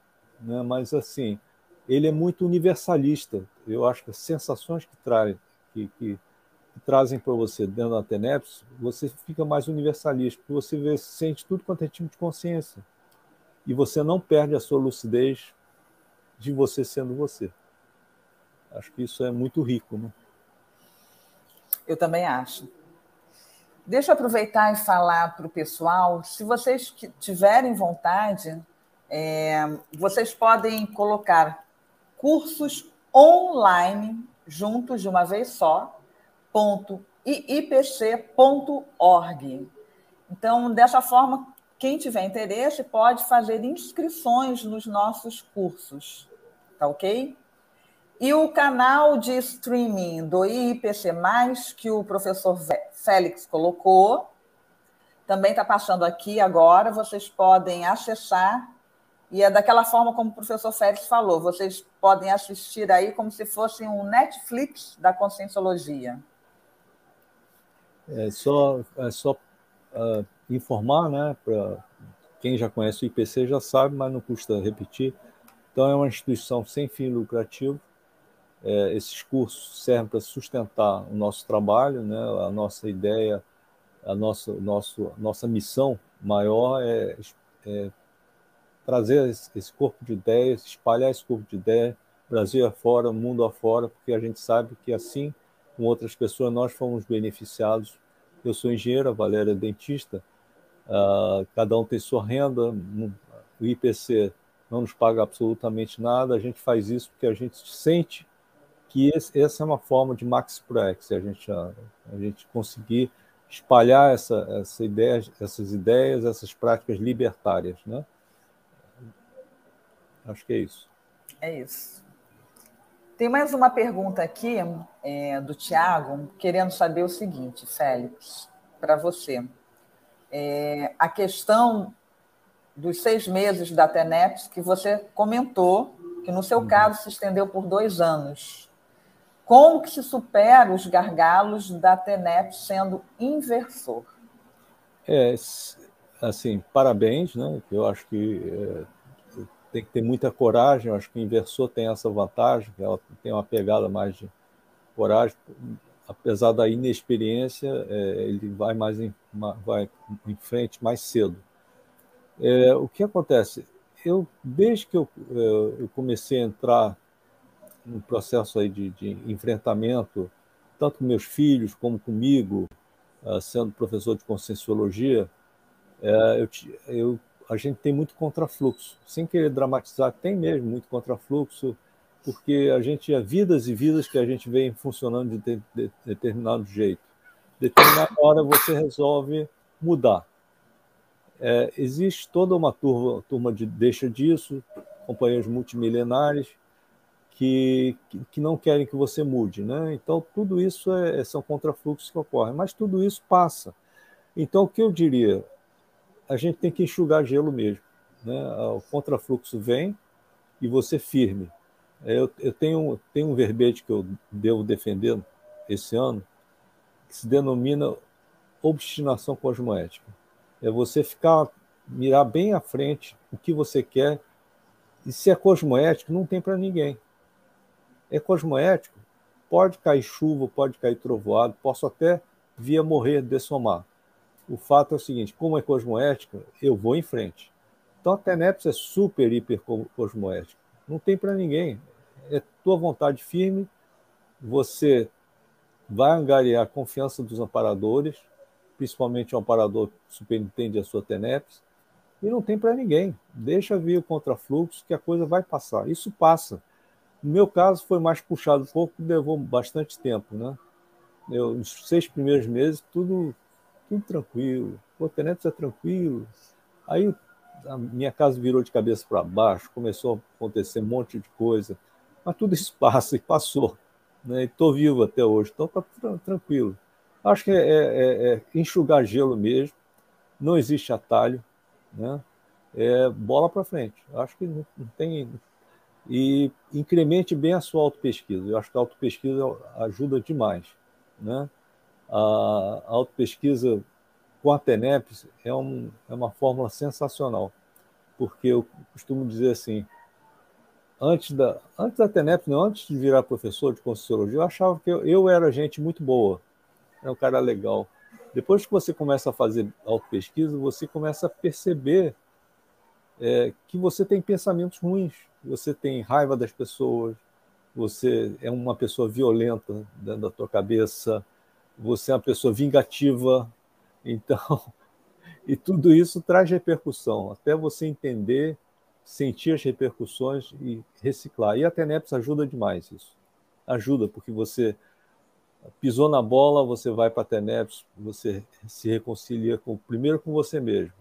Né? Mas assim, ele é muito universalista. Eu acho que as sensações que, trazem que, que, que trazem para você dentro da TENEPS, você fica mais universalista, porque você vê, sente tudo quanto é tipo de consciência. E você não perde a sua lucidez de você sendo você. Acho que isso é muito rico. Né? Eu também acho. Deixa eu aproveitar e falar para o pessoal, se vocês tiverem vontade, é, vocês podem colocar cursos online juntos de uma vez só, ponto ipc.org. Então, dessa forma, quem tiver interesse pode fazer inscrições nos nossos cursos, tá ok? E o canal de streaming do IPC, que o professor Félix colocou, também está passando aqui agora. Vocês podem acessar, e é daquela forma como o professor Félix falou: vocês podem assistir aí como se fosse um Netflix da conscienciologia. É só, é só uh, informar, né? Para quem já conhece o IPC já sabe, mas não custa repetir. Então, é uma instituição sem fim lucrativo é, esses cursos servem para sustentar o nosso trabalho, né? a nossa ideia, a nossa, nosso, nossa missão maior é, é trazer esse corpo de ideias, espalhar esse corpo de ideias, Brasil afora, mundo afora, porque a gente sabe que assim, com outras pessoas, nós fomos beneficiados. Eu sou engenheiro, a Valéria é dentista, uh, cada um tem sua renda, o IPC não nos paga absolutamente nada, a gente faz isso porque a gente sente que esse, essa é uma forma de max proex, a gente, a, gente conseguir espalhar essa, essa ideia, essas ideias, essas práticas libertárias. Né? Acho que é isso. É isso. Tem mais uma pergunta aqui é, do Tiago, querendo saber o seguinte, Félix, para você. É, a questão dos seis meses da TENEPS, que você comentou, que no seu uhum. caso se estendeu por dois anos. Como que se supera os gargalos da TENEP sendo inversor? É, assim, parabéns, né? Eu acho que é, tem que ter muita coragem. Eu acho que o inversor tem essa vantagem, ela tem uma pegada mais de coragem. Apesar da inexperiência, é, ele vai mais em, vai em frente mais cedo. É, o que acontece? Eu, desde que eu, é, eu comecei a entrar um processo aí de, de enfrentamento, tanto com meus filhos como comigo, uh, sendo professor de conscienciologia, uh, eu, eu, a gente tem muito contrafluxo. Sem querer dramatizar, tem mesmo muito contrafluxo, porque a gente é vidas e vidas que a gente vem funcionando de, de, de determinado jeito. Determinada hora você resolve mudar. É, existe toda uma turma, turma de deixa disso, companheiros multimilenares, que, que não querem que você mude. Né? Então, tudo isso é, são contrafluxos que ocorrem, mas tudo isso passa. Então, o que eu diria? A gente tem que enxugar gelo mesmo. Né? O contrafluxo vem e você firme. Eu, eu tenho, tenho um verbete que eu devo defender esse ano, que se denomina obstinação cosmoética. É você ficar, mirar bem à frente o que você quer, e se é cosmoético, não tem para ninguém é cosmoético, pode cair chuva, pode cair trovoado, posso até via morrer, dessomar. O fato é o seguinte, como é cosmoética, eu vou em frente. Então a TENEPS é super, hiper cosmoética. Não tem para ninguém. É tua vontade firme, você vai angariar a confiança dos amparadores, principalmente o amparador que superintende a sua TENEPS, e não tem para ninguém. Deixa vir o contrafluxo que a coisa vai passar. Isso passa. No meu caso, foi mais puxado um pouco, levou bastante tempo, né? Eu, nos seis primeiros meses, tudo, tudo tranquilo. O Tenetes é tranquilo. Aí a minha casa virou de cabeça para baixo, começou a acontecer um monte de coisa. Mas tudo isso [LAUGHS] passa e passou. Né? Estou vivo até hoje, então está tranquilo. Acho que é, é, é, é, enxugar gelo mesmo, não existe atalho, né? é bola para frente. Acho que não, não tem, e incremente bem a sua autopesquisa. Eu acho que a autopesquisa ajuda demais. Né? A autopesquisa com a TENEPS é, um, é uma fórmula sensacional, porque eu costumo dizer assim, antes da, antes da TENEP, não, antes de virar professor de Conscienciologia, eu achava que eu, eu era gente muito boa, era um cara legal. Depois que você começa a fazer auto-pesquisa, você começa a perceber é, que você tem pensamentos ruins, você tem raiva das pessoas, você é uma pessoa violenta dentro da tua cabeça, você é uma pessoa vingativa, [LAUGHS] então, e tudo isso traz repercussão, até você entender, sentir as repercussões e reciclar. E a TENEPS ajuda demais isso. Ajuda, porque você pisou na bola, você vai para a TENEPS, você se reconcilia com, primeiro com você mesmo,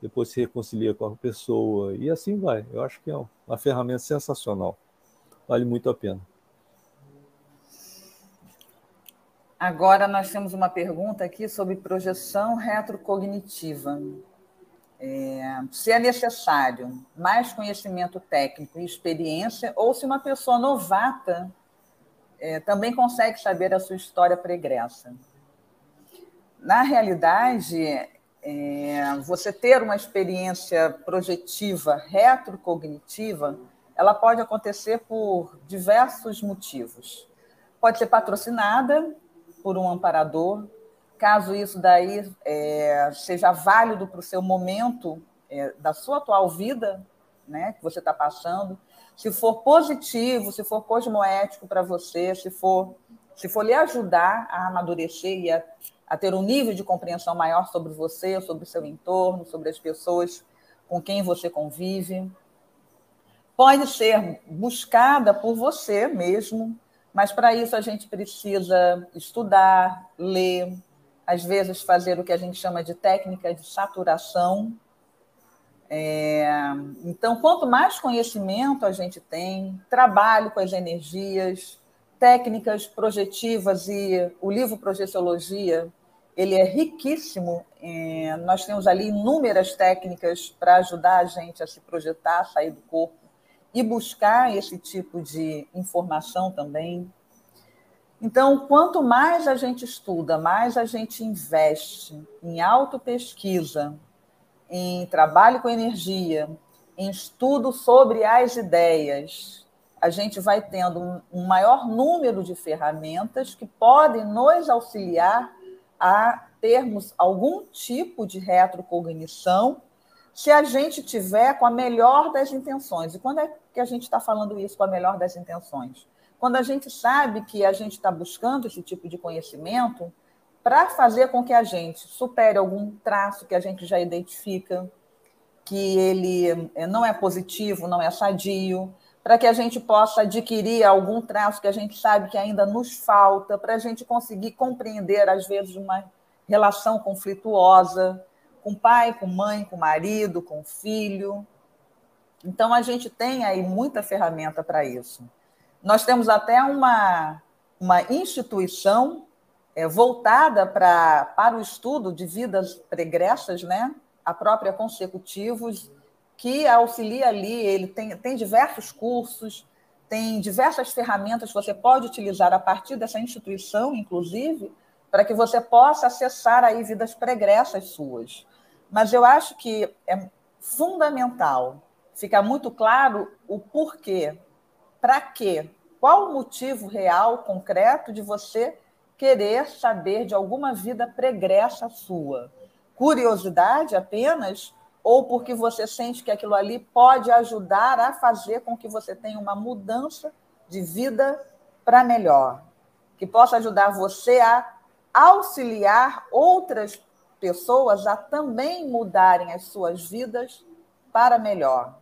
depois se reconcilia com a pessoa, e assim vai. Eu acho que é uma ferramenta sensacional. Vale muito a pena. Agora nós temos uma pergunta aqui sobre projeção retrocognitiva. É, se é necessário mais conhecimento técnico e experiência, ou se uma pessoa novata é, também consegue saber a sua história pregressa. Na realidade, é, você ter uma experiência projetiva retrocognitiva, ela pode acontecer por diversos motivos. Pode ser patrocinada por um amparador, caso isso daí é, seja válido para o seu momento é, da sua atual vida, né, que você está passando, se for positivo, se for cosmoético para você, se for, se for lhe ajudar a amadurecer e a, a ter um nível de compreensão maior sobre você, sobre o seu entorno, sobre as pessoas com quem você convive, pode ser buscada por você mesmo, mas para isso a gente precisa estudar, ler, às vezes fazer o que a gente chama de técnica de saturação. É, então, quanto mais conhecimento a gente tem, trabalho com as energias, técnicas projetivas e o livro Projeciologia, ele é riquíssimo. É, nós temos ali inúmeras técnicas para ajudar a gente a se projetar, sair do corpo e buscar esse tipo de informação também. Então, quanto mais a gente estuda, mais a gente investe em autopesquisa, em trabalho com energia, em estudo sobre as ideias, a gente vai tendo um maior número de ferramentas que podem nos auxiliar a termos algum tipo de retrocognição se a gente tiver com a melhor das intenções. E quando é que a gente está falando isso com a melhor das intenções? Quando a gente sabe que a gente está buscando esse tipo de conhecimento para fazer com que a gente supere algum traço que a gente já identifica, que ele eh, não é positivo, não é sadio, para que a gente possa adquirir algum traço que a gente sabe que ainda nos falta, para a gente conseguir compreender, às vezes, uma relação conflituosa, com pai, com mãe, com marido, com filho. Então, a gente tem aí muita ferramenta para isso. Nós temos até uma, uma instituição é, voltada pra, para o estudo de vidas pregressas, né? a própria Consecutivos, que auxilia ali, ele tem, tem diversos cursos, tem diversas ferramentas que você pode utilizar a partir dessa instituição, inclusive, para que você possa acessar aí vidas pregressas suas. Mas eu acho que é fundamental ficar muito claro o porquê, para quê, qual o motivo real, concreto de você querer saber de alguma vida pregressa sua. Curiosidade apenas ou porque você sente que aquilo ali pode ajudar a fazer com que você tenha uma mudança de vida para melhor, que possa ajudar você a auxiliar outras pessoas a também mudarem as suas vidas para melhor.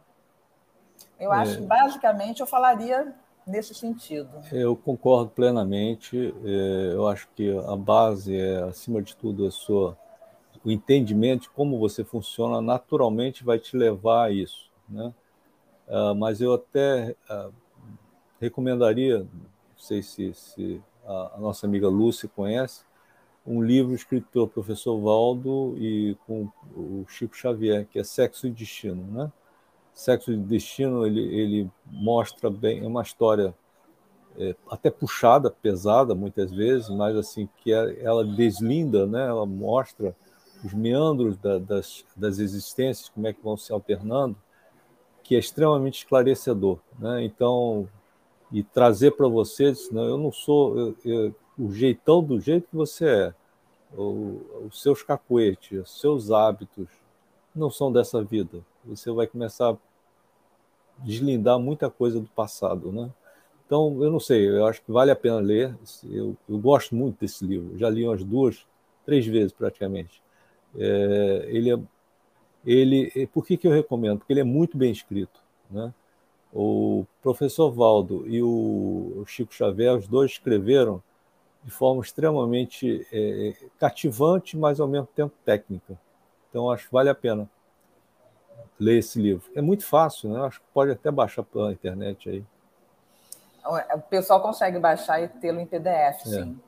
Eu é. acho que, basicamente, eu falaria nesse sentido. Eu concordo plenamente. É, eu acho que a base é, acima de tudo, a sua, o entendimento de como você funciona naturalmente vai te levar a isso. Né? Ah, mas eu até ah, recomendaria, não sei se, se a nossa amiga Lúcia conhece, um livro escrito pelo professor Valdo e com o Chico Xavier, que é Sexo e Destino. Né? Sexo e Destino ele, ele mostra bem é uma história é, até puxada, pesada muitas vezes, mas assim que é, ela deslinda, né? Ela mostra os meandros da, das, das existências, como é que vão se alternando. que é extremamente esclarecedor. Né? Então, e trazer para vocês, não, eu não sou eu, eu, o jeitão do jeito que você é, o, os seus cacuetes, os seus hábitos não são dessa vida. Você vai começar a deslindar muita coisa do passado, né? Então, eu não sei, eu acho que vale a pena ler. Eu, eu gosto muito desse livro, já li umas duas, três vezes praticamente. É, ele é, ele, por que, que eu recomendo? Porque ele é muito bem escrito, né? O professor Valdo e o Chico Xavier, os dois escreveram de forma extremamente é, cativante, mas ao mesmo tempo técnica. Então, acho que vale a pena ler esse livro. É muito fácil, né? Acho que pode até baixar pela internet aí. O pessoal consegue baixar e tê-lo em PDF, é. sim.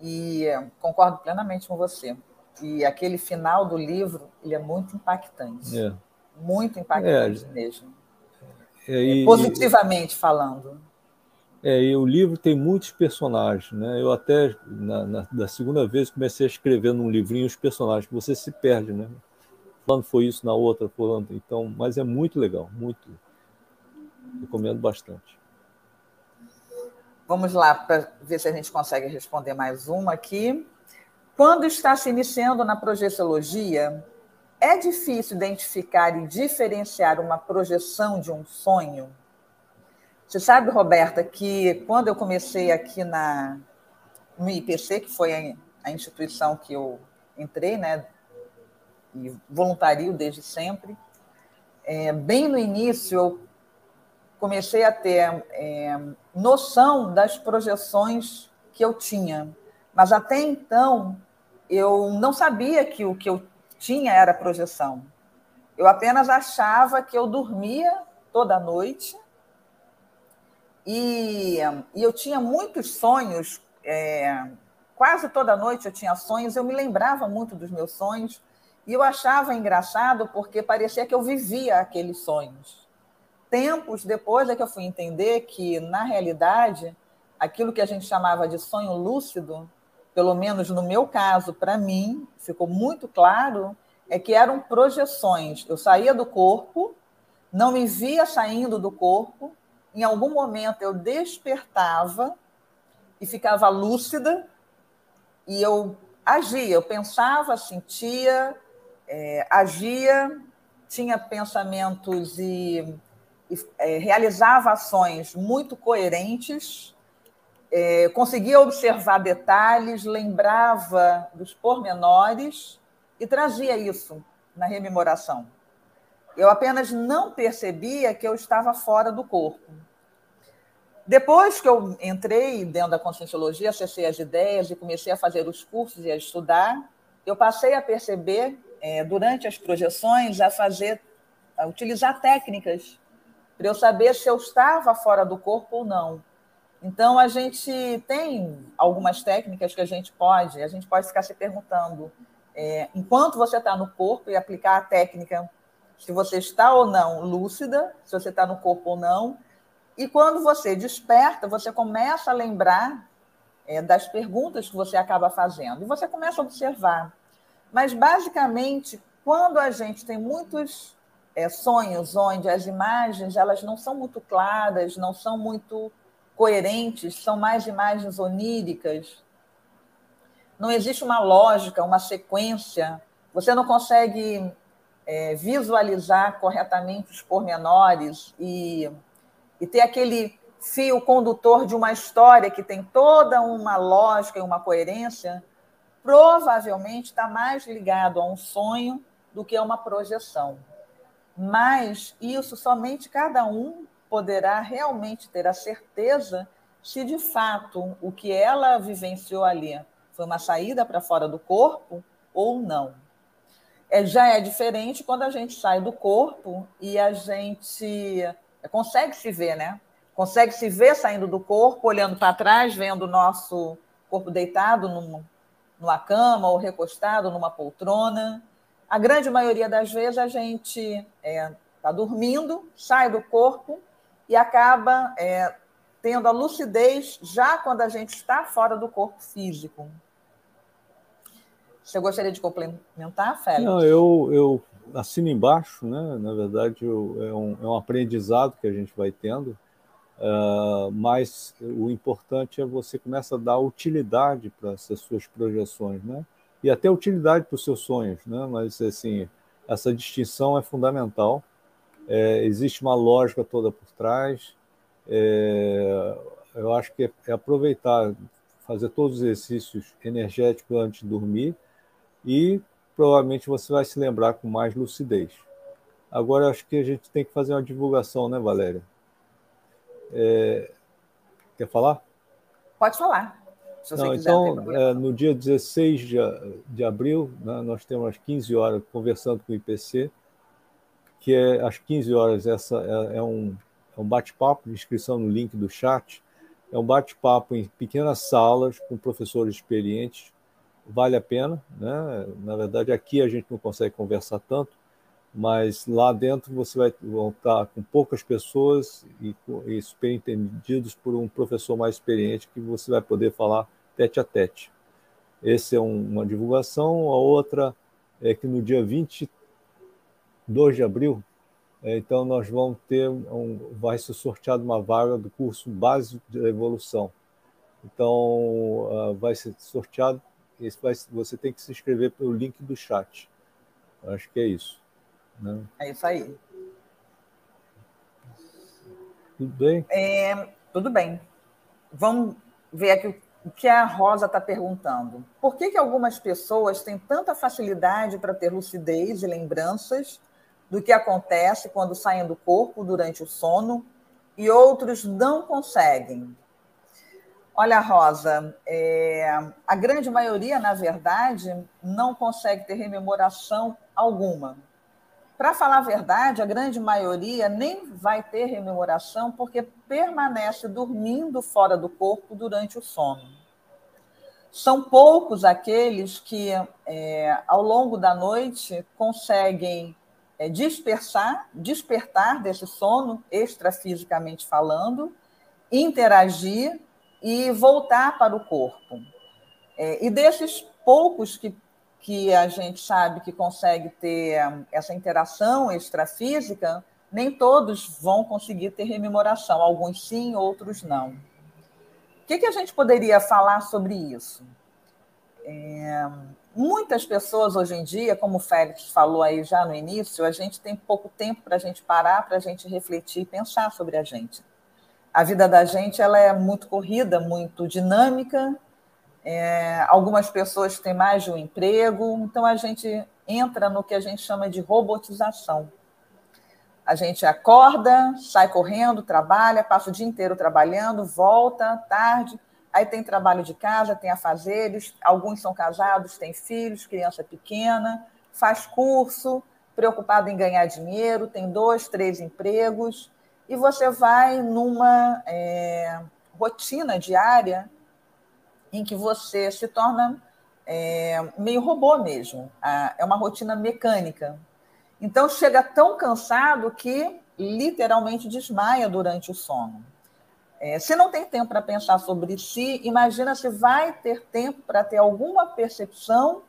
E concordo plenamente com você. E aquele final do livro, ele é muito impactante. É. Muito impactante é. mesmo. É, e, Positivamente e, falando. É, e o livro tem muitos personagens, né? Eu até, na, na, da segunda vez, comecei a escrever num livrinho os personagens, que você se perde, né? Falando foi isso, na outra, falando. Então, mas é muito legal, muito. Recomendo bastante. Vamos lá para ver se a gente consegue responder mais uma aqui. Quando está se iniciando na projeciologia, é difícil identificar e diferenciar uma projeção de um sonho? Você sabe, Roberta, que quando eu comecei aqui na, no IPC, que foi a, instituição que eu entrei, né, e voluntario desde sempre, é, bem no início eu comecei a ter é, noção das projeções que eu tinha, mas até então eu não sabia que o que eu tinha era projeção. Eu apenas achava que eu dormia toda noite e, e eu tinha muitos sonhos. É, quase toda noite eu tinha sonhos. Eu me lembrava muito dos meus sonhos e eu achava engraçado porque parecia que eu vivia aqueles sonhos. Tempos depois é que eu fui entender que, na realidade, aquilo que a gente chamava de sonho lúcido pelo menos no meu caso, para mim, ficou muito claro, é que eram projeções. Eu saía do corpo, não me via saindo do corpo, em algum momento eu despertava e ficava lúcida e eu agia, eu pensava, sentia, é, agia, tinha pensamentos e, e é, realizava ações muito coerentes é, conseguia observar detalhes, lembrava dos pormenores e trazia isso na rememoração. Eu apenas não percebia que eu estava fora do corpo. Depois que eu entrei dentro da conscienciologia, acessei as ideias e comecei a fazer os cursos e a estudar, eu passei a perceber, é, durante as projeções, a fazer, a utilizar técnicas para eu saber se eu estava fora do corpo ou não. Então, a gente tem algumas técnicas que a gente pode, a gente pode ficar se perguntando, é, enquanto você está no corpo e aplicar a técnica, se você está ou não lúcida, se você está no corpo ou não, e quando você desperta, você começa a lembrar é, das perguntas que você acaba fazendo, e você começa a observar. Mas, basicamente, quando a gente tem muitos é, sonhos onde as imagens elas não são muito claras, não são muito coerentes, são mais imagens oníricas. Não existe uma lógica, uma sequência. Você não consegue é, visualizar corretamente os pormenores e, e ter aquele fio condutor de uma história que tem toda uma lógica e uma coerência, provavelmente está mais ligado a um sonho do que a uma projeção. Mas isso somente cada um poderá realmente ter a certeza se de fato o que ela vivenciou ali foi uma saída para fora do corpo ou não. É, já é diferente quando a gente sai do corpo e a gente consegue se ver, né? Consegue se ver saindo do corpo, olhando para trás, vendo o nosso corpo deitado num, numa cama ou recostado numa poltrona. A grande maioria das vezes a gente está é, tá dormindo, sai do corpo e acaba é, tendo a lucidez já quando a gente está fora do corpo físico. Você gostaria de complementar, Félix? Não, eu, eu assina embaixo, né? na verdade é um, é um aprendizado que a gente vai tendo, uh, mas o importante é você começar a dar utilidade para essas suas projeções, né? e até utilidade para os seus sonhos, né? mas assim, essa distinção é fundamental, é, existe uma lógica toda por trás, é, eu acho que é, é aproveitar, fazer todos os exercícios energéticos antes de dormir e provavelmente você vai se lembrar com mais lucidez. Agora, acho que a gente tem que fazer uma divulgação, né, Valéria? É... Quer falar? Pode falar. Não, então, é, no dia 16 de, de abril, né, nós temos às 15 horas conversando com o IPC, que é às 15 horas, essa é, é um, é um bate-papo de inscrição no link do chat, é um bate-papo em pequenas salas com professores experientes vale a pena, né? Na verdade, aqui a gente não consegue conversar tanto, mas lá dentro você vai estar com poucas pessoas e, e superentendidos por um professor mais experiente que você vai poder falar tete a tete. Essa é um, uma divulgação. A outra é que no dia 22 de abril, é, então nós vamos ter um, vai ser sorteado uma vaga do curso básico de evolução. Então uh, vai ser sorteado vai, você tem que se inscrever pelo link do chat. Acho que é isso. Né? É isso aí. Tudo bem? É, tudo bem. Vamos ver aqui o que a Rosa está perguntando. Por que, que algumas pessoas têm tanta facilidade para ter lucidez e lembranças do que acontece quando saem do corpo durante o sono e outros não conseguem? Olha, Rosa, é, a grande maioria, na verdade, não consegue ter rememoração alguma. Para falar a verdade, a grande maioria nem vai ter rememoração porque permanece dormindo fora do corpo durante o sono. São poucos aqueles que, é, ao longo da noite, conseguem é, dispersar, despertar desse sono, extrafisicamente falando, interagir e voltar para o corpo. É, e desses poucos que, que a gente sabe que consegue ter essa interação extrafísica, nem todos vão conseguir ter rememoração, alguns sim, outros não. O que, que a gente poderia falar sobre isso? É, muitas pessoas hoje em dia, como o Félix falou aí já no início, a gente tem pouco tempo para a gente parar, para a gente refletir e pensar sobre a gente a vida da gente ela é muito corrida, muito dinâmica. É, algumas pessoas têm mais de um emprego, então a gente entra no que a gente chama de robotização. A gente acorda, sai correndo, trabalha, passa o dia inteiro trabalhando, volta tarde, aí tem trabalho de casa, tem afazeres, alguns são casados, têm filhos, criança pequena, faz curso, preocupado em ganhar dinheiro, tem dois, três empregos e você vai numa é, rotina diária em que você se torna é, meio robô mesmo. É uma rotina mecânica. Então chega tão cansado que literalmente desmaia durante o sono. É, se não tem tempo para pensar sobre si, imagina se vai ter tempo para ter alguma percepção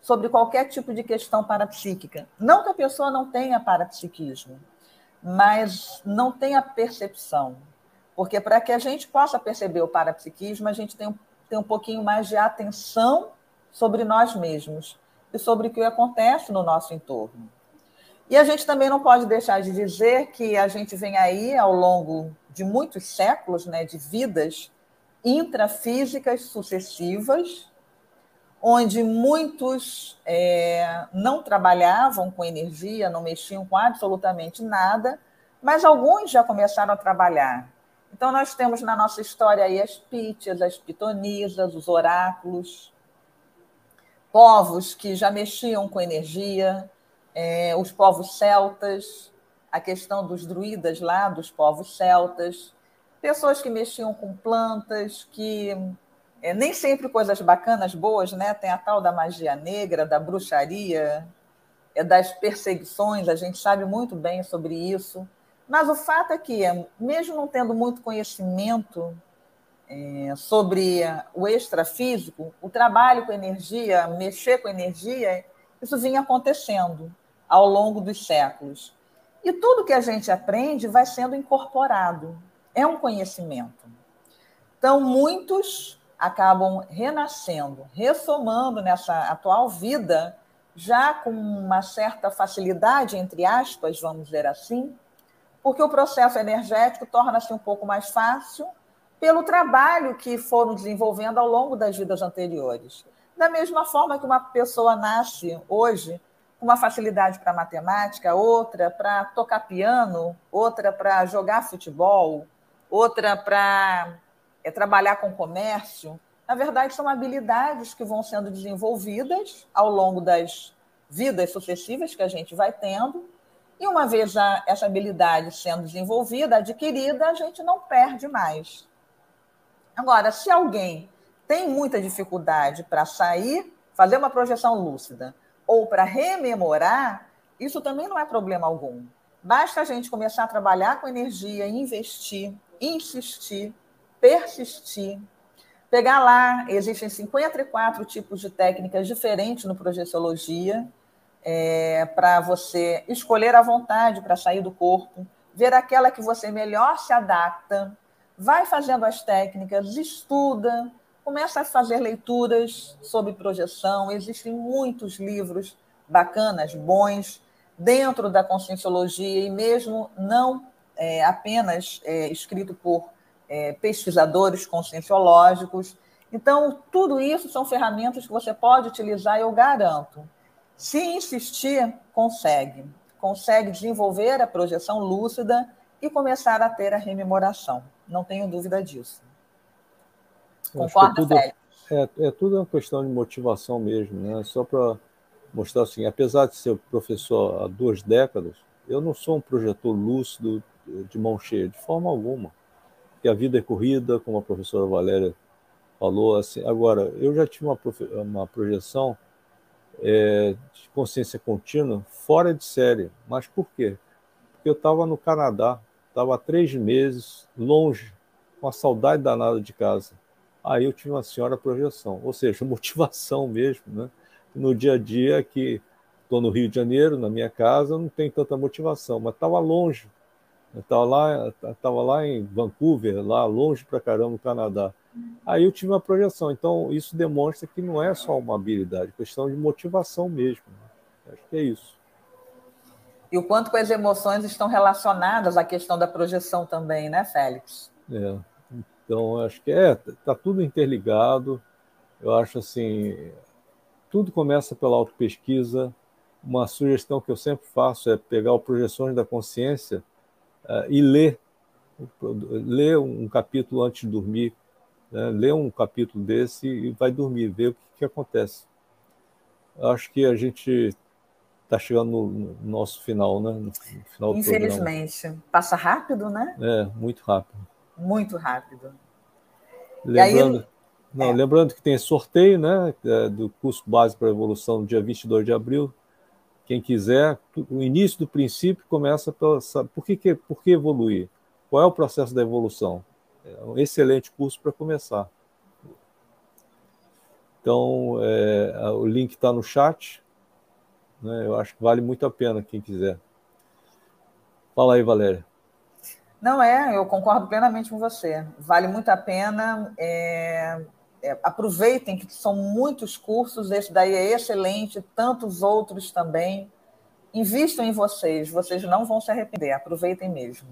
sobre qualquer tipo de questão parapsíquica. Não que a pessoa não tenha parapsiquismo, mas não tem a percepção. Porque para que a gente possa perceber o parapsiquismo, a gente tem tem um pouquinho mais de atenção sobre nós mesmos e sobre o que acontece no nosso entorno. E a gente também não pode deixar de dizer que a gente vem aí, ao longo de muitos séculos, né, de vidas intrafísicas sucessivas, onde muitos é, não trabalhavam com energia, não mexiam com absolutamente nada, mas alguns já começaram a trabalhar. Então, nós temos na nossa história aí as pítias, as pitonisas, os oráculos, povos que já mexiam com energia, é, os povos celtas, a questão dos druidas lá, dos povos celtas, pessoas que mexiam com plantas, que é, nem sempre coisas bacanas, boas, né? Tem a tal da magia negra, da bruxaria, é das perseguições, a gente sabe muito bem sobre isso. Mas o fato é que, mesmo não tendo muito conhecimento é, sobre o extrafísico, o trabalho com energia, mexer com energia, isso vinha acontecendo. ao longo dos séculos. E tudo que a gente aprende vai sendo incorporado, é um conhecimento. Então, muitos acabam renascendo, ressomando nessa atual vida, já com uma certa facilidade, entre aspas, vamos dizer assim, porque o processo energético torna-se um pouco mais fácil pelo trabalho que foram desenvolvendo ao longo das vidas anteriores. Da mesma forma que uma pessoa nasce hoje uma facilidade para matemática, outra para tocar piano, outra para jogar futebol, outra para é, trabalhar com comércio. Na verdade, são habilidades que vão sendo desenvolvidas ao longo das vidas sucessivas que a gente vai tendo. E uma vez a, essa habilidade sendo desenvolvida, adquirida, a gente não perde mais. Agora, se alguém tem muita dificuldade para sair, fazer uma projeção lúcida, ou para rememorar, isso também não é problema algum. Basta a gente começar a trabalhar com energia, investir, insistir, persistir. Pegar lá, existem 54 tipos de técnicas diferentes no Projeciologia, é, para você escolher à vontade para sair do corpo, ver aquela que você melhor se adapta, vai fazendo as técnicas, estuda, começa a fazer leituras sobre projeção. Existem muitos livros bacanas, bons, dentro da conscienciologia e mesmo não é, apenas é, escrito por é, pesquisadores conscienciológicos. Então, tudo isso são ferramentas que você pode utilizar, eu garanto. Se insistir, consegue. Consegue desenvolver a projeção lúcida e começar a ter a rememoração. Não tenho dúvida disso. Concorda, tudo, é, é tudo uma questão de motivação mesmo, né? Só para mostrar assim, apesar de ser professor há duas décadas, eu não sou um projetor lúcido de mão cheia, de forma alguma que a vida é corrida, como a professora Valéria falou. Assim, agora, eu já tive uma, uma projeção é, de consciência contínua fora de série. Mas por quê? Porque eu estava no Canadá, estava há três meses, longe, com a saudade danada de casa. Aí eu tive uma senhora projeção, ou seja, [LAUGHS] motivação mesmo, né? No dia a dia que estou no Rio de Janeiro, na minha casa, não tem tanta motivação, mas estava longe, estava lá, tava lá em Vancouver, lá longe para caramba no Canadá. Aí eu tive uma projeção. Então, isso demonstra que não é só uma habilidade, é questão de motivação mesmo. Né? Acho que é isso. E o quanto que as emoções estão relacionadas à questão da projeção também, né, Félix? É. Então, acho que é, está tudo interligado. Eu acho assim, tudo começa pela autopesquisa. Uma sugestão que eu sempre faço é pegar o Projeções da Consciência uh, e ler, ler um capítulo antes de dormir, né? ler um capítulo desse e vai dormir, ver o que, que acontece. Acho que a gente está chegando no, no, nosso final, né? No final Infelizmente. Passa rápido, né? É, muito rápido. Muito rápido. Lembrando, aí, não, é. lembrando que tem sorteio né, é, do curso base para evolução no dia 22 de abril. Quem quiser, o início do princípio começa pela. Por que, por que evoluir? Qual é o processo da evolução? É um excelente curso para começar. Então, é, o link está no chat. Né? Eu acho que vale muito a pena quem quiser. Fala aí, Valéria. Não é, eu concordo plenamente com você. Vale muito a pena. É, é, aproveitem que são muitos cursos, esse daí é excelente, tantos outros também. Invistam em vocês, vocês não vão se arrepender, aproveitem mesmo.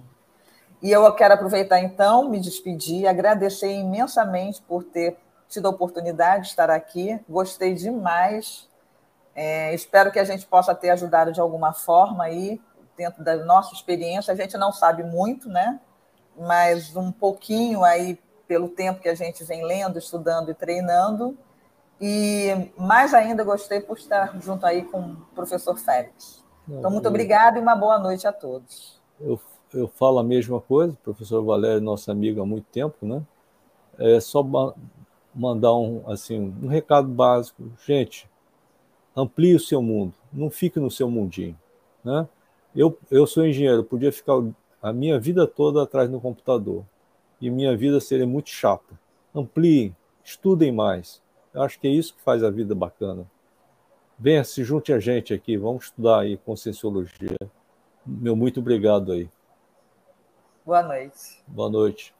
E eu quero aproveitar então, me despedir, agradecer imensamente por ter tido a oportunidade de estar aqui. Gostei demais. É, espero que a gente possa ter ajudado de alguma forma aí, dentro da nossa experiência. A gente não sabe muito, né? Mas um pouquinho aí pelo tempo que a gente vem lendo, estudando e treinando. E mais ainda gostei por estar junto aí com o professor Félix. Então, muito obrigada e uma boa noite a todos. Eu, eu falo a mesma coisa, professor Valério, nosso amigo há muito tempo, né? É só mandar um, assim, um recado básico. Gente, amplie o seu mundo, não fique no seu mundinho, né? Eu, eu sou engenheiro, podia ficar a minha vida toda atrás do computador e minha vida seria muito chata. Ampliem, estudem mais. Eu acho que é isso que faz a vida bacana. venha, se junte a gente aqui, vamos estudar aí Conscienciologia. Meu muito obrigado aí. Boa noite. Boa noite.